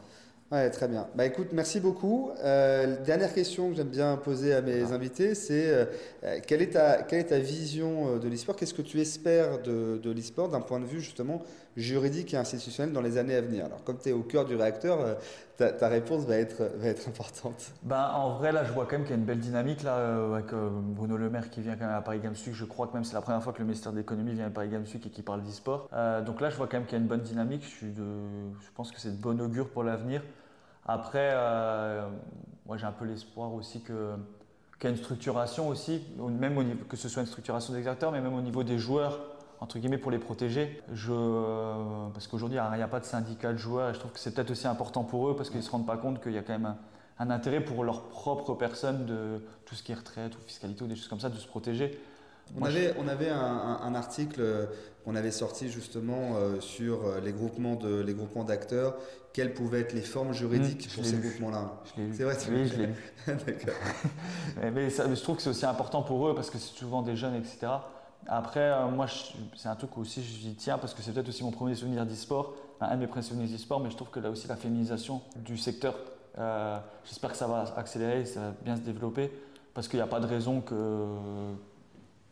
Ouais, très bien. Bah écoute, merci beaucoup. Euh, dernière question que j'aime bien poser à mes Ah. invités, c'est euh, quelle, est ta, quelle est ta vision de l'e-sport? Qu'est-ce que tu espères de, de l'e-sport d'un point de vue justement juridique et institutionnel dans les années à venir Alors comme tu es au cœur du réacteur, euh, ta, réponse va être, va être importante. Ben, en vrai, là, je vois quand même qu'il y a une belle dynamique là, euh, avec euh, Bruno Le Maire qui vient quand même à Paris Games Week. Je crois que même c'est la première fois que le ministère de l'économie vient à Paris Games Week et qui parle d'e-sport. Euh, donc là, je vois quand même qu'il y a une bonne dynamique. Je, pense que c'est de bon augure pour l'avenir. Après, euh, moi, j'ai un peu l'espoir aussi que qu'il y a une structuration aussi, au- même que ce soit une structuration des acteurs, mais même au niveau des joueurs, entre guillemets, pour les protéger. Je, parce qu'aujourd'hui, il n'y a pas de syndicat de joueurs et je trouve que c'est peut-être aussi important pour eux parce qu'ils ne se rendent pas compte qu'il y a quand même un, un intérêt pour leur propre personne de tout ce qui est retraite ou fiscalité ou des choses comme ça, de se protéger. On Moi, avait, on avait un, un- un article euh, qu'on avait sorti justement euh, sur euh, les groupements de- les groupements d'acteurs, quelles pouvaient être les formes juridiques Mmh, pour ces groupements-là. Je l'ai lu. C'est vrai, tu Oui, je l'ai lu. D'accord. Mais, mais ça- mais je trouve que c'est aussi important pour eux parce que c'est souvent des jeunes, etc. Après, euh, moi, je- c'est un truc où aussi j'y tiens parce que c'est peut-être aussi mon premier souvenir d'e-sport, un de mes premiers souvenirs d'e-sport, mais je trouve que là aussi la féminisation du secteur, euh, j'espère que ça va accélérer, ça va bien se développer parce qu'il n'y a pas de raison que,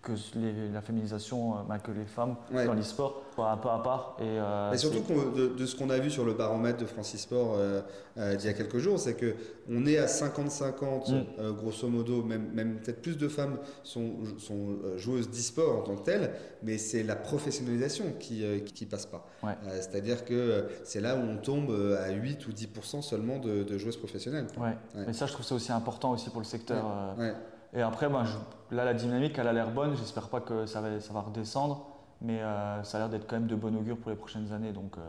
que les- la féminisation, euh, ben, que les femmes Ouais. dans l'e-sport soient un peu à part. Et, euh, Mais surtout c'est- de, de ce qu'on a vu sur le baromètre de Francis Sport euh, euh, d'il y a quelques jours, c'est que on est à 50-50, Mm. grosso modo, même, même peut-être plus de femmes sont, sont joueuses d'e-sport en tant que telles, mais c'est la professionnalisation qui qui, passe pas. Ouais. C'est-à-dire que c'est là où on tombe à 8 ou 10% seulement de, de joueuses professionnelles. ouais. Ouais. Mais ça, je trouve ça aussi important aussi pour le secteur. Et après, ben, je- là, la dynamique, elle a l'air bonne. J'espère pas que ça va, ça va redescendre, mais euh, ça a l'air d'être quand même de bon augure pour les prochaines années. Donc, euh,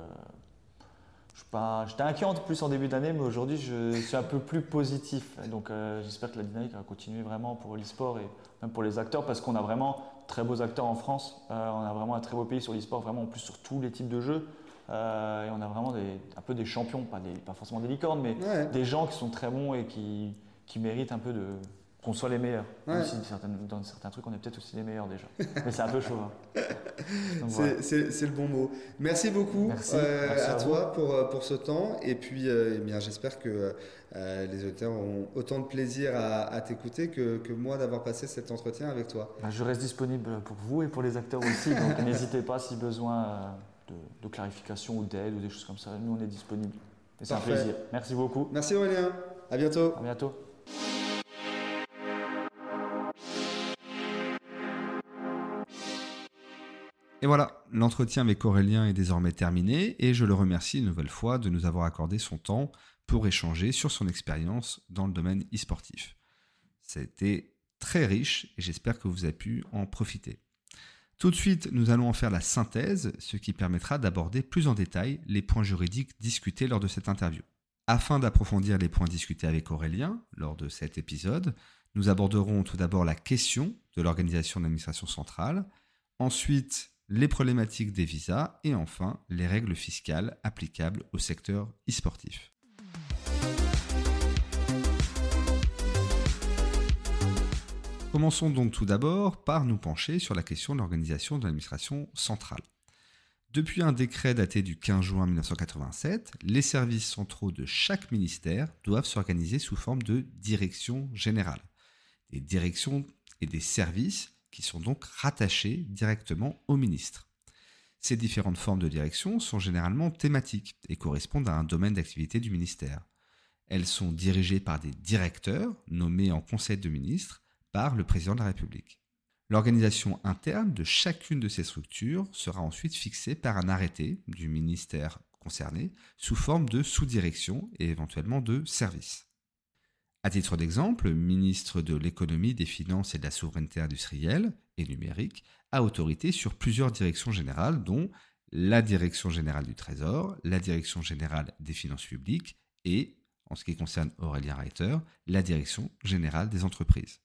J'étais inquiet en plus en début d'année, mais aujourd'hui je suis un peu plus positif. Donc euh, j'espère que la dynamique va continuer vraiment pour l'e-sport et même pour les acteurs, parce qu'on a vraiment très beaux acteurs en France. On a vraiment un très beau pays sur l'e-sport, vraiment en plus sur tous les types de jeux. Et on a vraiment des, un peu des champions, pas, des, pas forcément des licornes, mais des gens qui sont très bons et qui, qui méritent un peu de, qu'on soit les meilleurs. dans certains trucs, on est peut-être aussi les meilleurs déjà. Mais c'est un peu chaud. Hein. C'est le bon mot. Merci beaucoup euh, à, toi pour, euh, pour ce temps. Et puis, euh, eh bien, j'espère que les auteurs ont autant de plaisir à, t'écouter que, que, moi d'avoir passé cet entretien avec toi. Bah, je reste disponible pour vous et pour les acteurs aussi. donc n'hésitez pas si besoin de, de clarification ou d'aide ou des choses comme ça. Nous, on est disponible. c'est un plaisir. Merci beaucoup. Merci Aurélien. À bientôt. À bientôt. Et voilà, l'entretien avec Aurélien est désormais terminé et je le remercie une nouvelle fois de nous avoir accordé son temps pour échanger sur son expérience dans le domaine e-sportif. C'était très riche et j'espère que vous avez pu en profiter. Tout de suite, nous allons en faire la synthèse, ce qui permettra d'aborder plus en détail les points juridiques discutés lors de cette interview. Afin d'approfondir les points discutés avec Aurélien lors de cet épisode, nous aborderons tout d'abord la question de l'organisation de l'administration centrale, ensuite les problématiques des visas et enfin les règles fiscales applicables au secteur e-sportif. Commençons donc tout d'abord par nous pencher sur la question de l'organisation de l'administration centrale. Depuis un décret daté du 15 juin 1987, les services centraux de chaque ministère doivent s'organiser sous forme de direction générale. Des directions et des services qui sont donc rattachés directement au ministre. Ces différentes formes de direction sont généralement thématiques et correspondent à un domaine d'activité du ministère. Elles sont dirigées par des directeurs nommés en Conseil de ministres par le président de la République. L'organisation interne de chacune de ces structures sera ensuite fixée par un arrêté du ministère concerné sous forme de sous-direction et éventuellement de service. À titre d'exemple, le ministre de l'économie, des finances et de la souveraineté industrielle et numérique a autorité sur plusieurs directions générales, dont la direction générale du Trésor, la direction générale des finances publiques et, en ce qui concerne Aurélien Reiter, la direction générale des entreprises.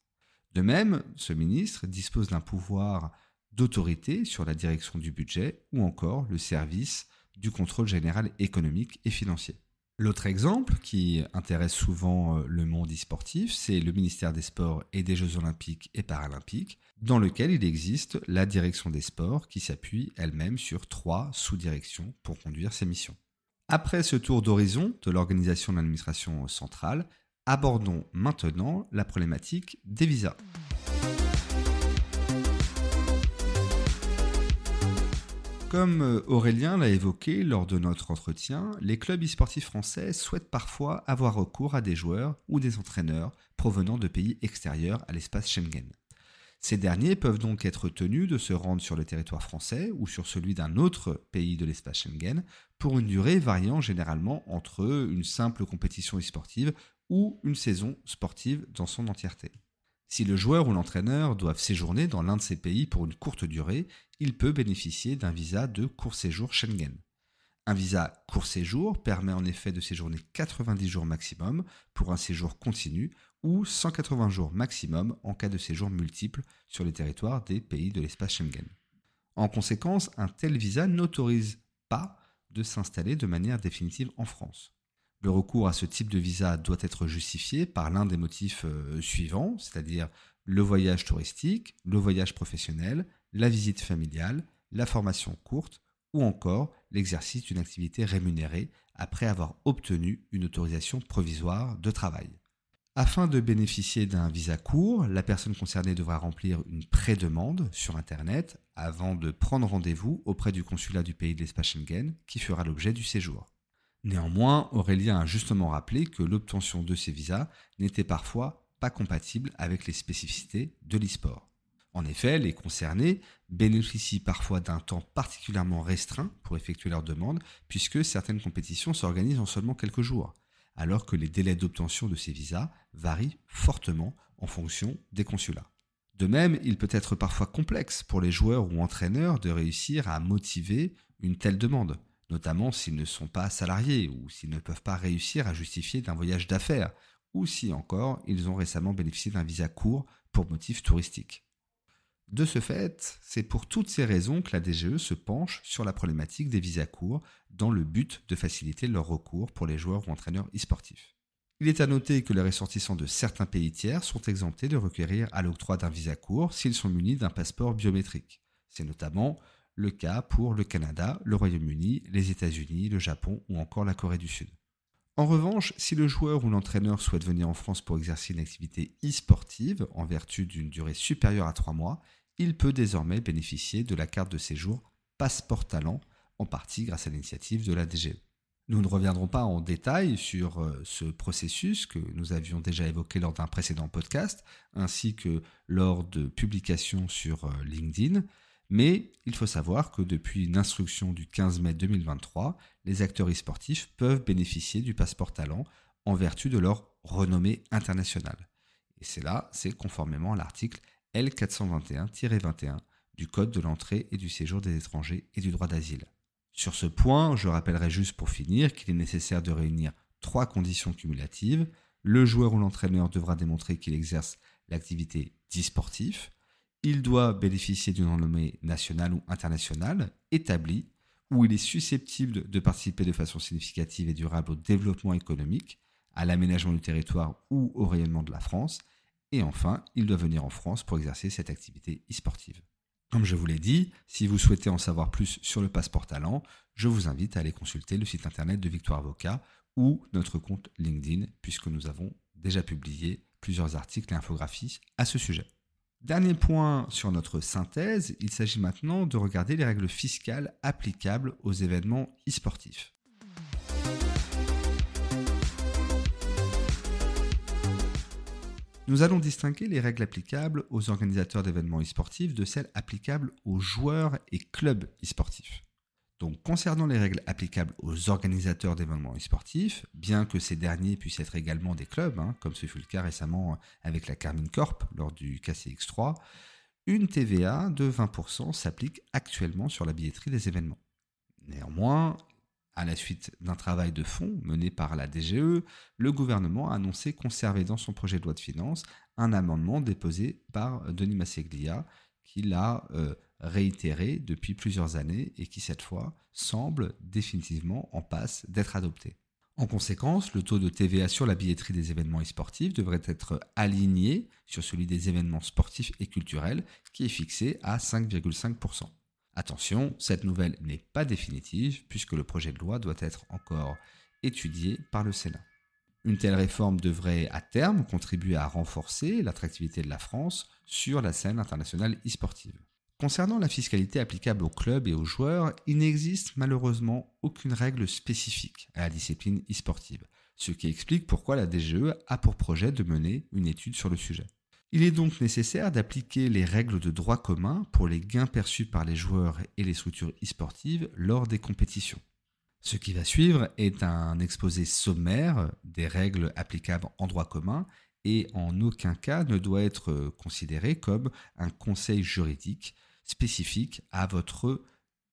De même, ce ministre dispose d'un pouvoir d'autorité sur la direction du budget ou encore le service du contrôle général économique et financier. L'autre exemple qui intéresse souvent euh, le monde e-sportif, c'est le ministère des Sports et des Jeux Olympiques et Paralympiques, dans lequel il existe la direction des sports qui s'appuie elle-même sur trois sous-directions pour conduire ses missions. Après ce tour d'horizon de l'organisation de l'administration centrale, abordons maintenant la problématique des visas. Comme euh, Aurélien l'a évoqué lors de notre entretien, les clubs e-sportifs français souhaitent parfois avoir recours à des joueurs ou des entraîneurs provenant de pays extérieurs à l'espace Schengen. Ces derniers peuvent donc être tenus de se rendre sur le territoire français ou sur celui d'un autre pays de l'espace Schengen pour une durée variant généralement entre une simple compétition e-sportive ou une saison sportive dans son entièreté. Si le joueur ou l'entraîneur doivent séjourner dans l'un de ces pays pour une courte durée, il peut bénéficier d'un visa de court séjour Schengen. Un visa court séjour permet en effet de séjourner 90 jours maximum pour un séjour continu ou 180 jours maximum en cas de séjour multiple sur les territoires des pays de l'espace Schengen. En conséquence, un tel visa n'autorise pas de s'installer de manière définitive en France. Le recours à ce type de visa doit être justifié par l'un des motifs euh, suivants, c'est-à-dire le voyage touristique, le voyage professionnel, la visite familiale, la formation courte ou encore l'exercice d'une activité rémunérée après avoir obtenu une autorisation provisoire de travail. Afin de bénéficier d'un visa court, la personne concernée devra remplir une pré-demande sur Internet avant de prendre rendez-vous auprès du consulat du pays de l'espace Schengen qui fera l'objet du séjour. Néanmoins, Aurélien a justement rappelé que l'obtention de ces visas n'était parfois pas compatible avec les spécificités de l'e-sport. En effet, les concernés bénéficient parfois d'un temps particulièrement restreint pour effectuer leur demande, puisque certaines compétitions s'organisent en seulement quelques jours, alors que les délais d'obtention de ces visas varient fortement en fonction des consulats. De même, il peut être parfois complexe pour les joueurs ou entraîneurs de réussir à motiver une telle demande, notamment s'ils ne sont pas salariés ou s'ils ne peuvent pas réussir à justifier d'un voyage d'affaires, ou si encore ils ont récemment bénéficié d'un visa court pour motifs touristiques. De ce fait, c'est pour toutes ces raisons que la DGE se penche sur la problématique des visas courts dans le but de faciliter leur recours pour les joueurs ou entraîneurs e-sportifs. Il est à noter que les ressortissants de certains pays tiers sont exemptés de requérir à l'octroi d'un visa court s'ils sont munis d'un passeport biométrique. C'est notamment le cas pour le Canada, le Royaume-Uni, les États-Unis, le Japon ou encore la Corée du Sud. En revanche, si le joueur ou l'entraîneur souhaite venir en France pour exercer une activité e-sportive en vertu d'une durée supérieure à 3 mois, il peut désormais bénéficier de la carte de séjour Passeport Talent, en partie grâce à l'initiative de la DGE. Nous ne reviendrons pas en détail sur euh, ce processus que nous avions déjà évoqué lors d'un précédent podcast, ainsi que lors de publications sur euh, LinkedIn, mais il faut savoir que depuis une instruction du 15 mai 2023, les acteurs e-sportifs peuvent bénéficier du passeport talent en vertu de leur renommée internationale. Et c'est là, c'est conformément à l'article L421-21 du Code de l'entrée et du séjour des étrangers et du droit d'asile. Sur ce point, je rappellerai juste pour finir qu'il est nécessaire de réunir trois conditions cumulatives. Le joueur ou l'entraîneur devra démontrer qu'il exerce l'activité d'e-sportif. Il doit bénéficier d'une renommée nationale ou internationale établie où il est susceptible de participer de façon significative et durable au développement économique, à l'aménagement du territoire ou au rayonnement de la France, et enfin, il doit venir en France pour exercer cette activité e-sportive. Comme je vous l'ai dit, si vous souhaitez en savoir plus sur le passeport talent, je vous invite à aller consulter le site internet de Victoire Avocat ou notre compte LinkedIn, puisque nous avons déjà publié plusieurs articles et infographies à ce sujet. Dernier point sur notre synthèse, il s'agit maintenant de regarder les règles fiscales applicables aux événements e-sportifs. Nous allons distinguer les règles applicables aux organisateurs d'événements e-sportifs de celles applicables aux joueurs et clubs e-sportifs. Donc concernant les règles applicables aux organisateurs d'événements e-sportifs, bien que ces derniers puissent être également des clubs, hein, comme ce fut le cas récemment avec la Carmine Corp lors du KCX3, une TVA de 20% s'applique actuellement sur la billetterie des événements. Néanmoins, à la suite d'un travail de fond mené par la DGE, le gouvernement a annoncé conserver dans son projet de loi de finances un amendement déposé par Denis Masseglia, qui l'a euh, réitéré depuis plusieurs années et qui cette fois semble définitivement en passe d'être adopté. En conséquence, le taux de TVA sur la billetterie des événements e-sportifs devrait être aligné sur celui des événements sportifs et culturels qui est fixé à 5,5%. Attention, cette nouvelle n'est pas définitive puisque le projet de loi doit être encore étudié par le Sénat. Une telle réforme devrait à terme contribuer à renforcer l'attractivité de la France sur la scène internationale e-sportive. Concernant la fiscalité applicable aux clubs et aux joueurs, il n'existe malheureusement aucune règle spécifique à la discipline e-sportive, ce qui explique pourquoi la DGE a pour projet de mener une étude sur le sujet. Il est donc nécessaire d'appliquer les règles de droit commun pour les gains perçus par les joueurs et les structures e-sportives lors des compétitions. Ce qui va suivre est un exposé sommaire des règles applicables en droit commun et en aucun cas ne doit être considéré comme un conseil juridique spécifique à votre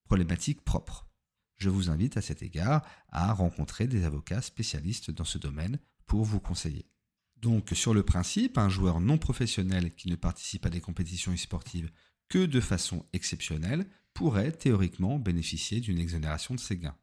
problématique propre. Je vous invite à cet égard à rencontrer des avocats spécialistes dans ce domaine pour vous conseiller. Donc sur le principe, un joueur non professionnel qui ne participe à des compétitions e-sportives que de façon exceptionnelle pourrait théoriquement bénéficier d'une exonération de ses gains.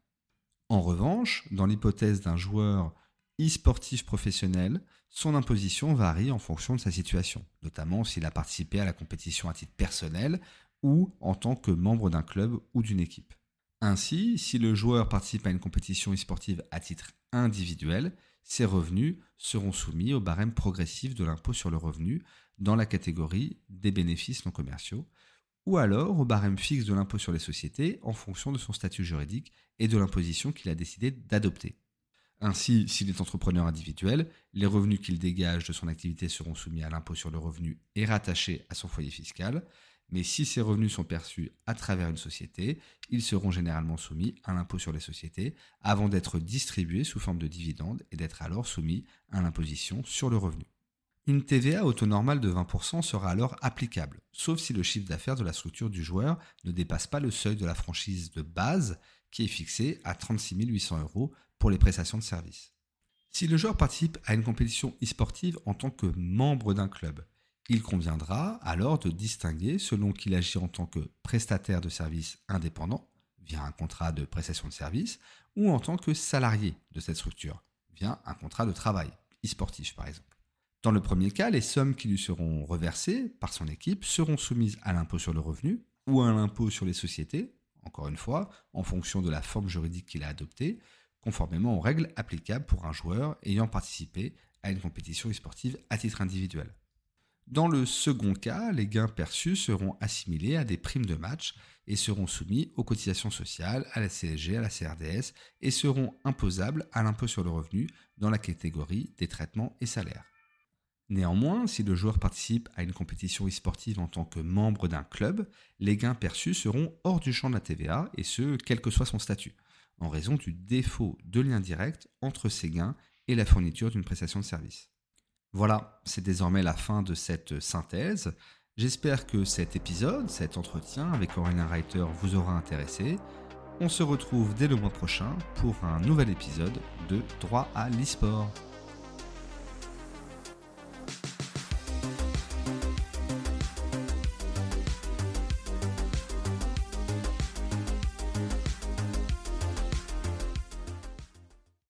En revanche, dans l'hypothèse d'un joueur e-sportif professionnel, son imposition varie en fonction de sa situation, notamment s'il a participé à la compétition à titre personnel ou en tant que membre d'un club ou d'une équipe. Ainsi, si le joueur participe à une compétition e-sportive à titre individuel, ces revenus seront soumis au barème progressif de l'impôt sur le revenu dans la catégorie des bénéfices non commerciaux, ou alors au barème fixe de l'impôt sur les sociétés en fonction de son statut juridique et de l'imposition qu'il a décidé d'adopter. Ainsi, s'il est entrepreneur individuel, les revenus qu'il dégage de son activité seront soumis à l'impôt sur le revenu et rattachés à son foyer fiscal, mais si ces revenus sont perçus à travers une société, ils seront généralement soumis à l'impôt sur les sociétés avant d'être distribués sous forme de dividendes et d'être alors soumis à l'imposition sur le revenu. Une TVA au taux normal de 20% sera alors applicable, sauf si le chiffre d'affaires de la structure du joueur ne dépasse pas le seuil de la franchise de base qui est fixé à 36 800 euros pour les prestations de service. Si le joueur participe à une compétition e-sportive en tant que membre d'un club, il conviendra alors de distinguer selon qu'il agit en tant que prestataire de services indépendant, via un contrat de prestation de service, ou en tant que salarié de cette structure, via un contrat de travail, e-sportif par exemple. Dans le premier cas, les sommes qui lui seront reversées par son équipe seront soumises à l'impôt sur le revenu ou à l'impôt sur les sociétés, encore une fois, en fonction de la forme juridique qu'il a adoptée, conformément aux règles applicables pour un joueur ayant participé à une compétition sportive à titre individuel. Dans le second cas, les gains perçus seront assimilés à des primes de match et seront soumis aux cotisations sociales, à la CSG, à la CRDS et seront imposables à l'impôt sur le revenu dans la catégorie des traitements et salaires. Néanmoins, si le joueur participe à une compétition e-sportive en tant que membre d'un club, les gains perçus seront hors du champ de la TVA et ce, quel que soit son statut en raison du défaut de lien direct entre ces gains et la fourniture d'une prestation de service. Voilà, c'est désormais la fin de cette synthèse. J'espère que cet épisode, cet entretien avec Aurélien Reiter vous aura intéressé. On se retrouve dès le mois prochain pour un nouvel épisode de Droit à l'e-sport.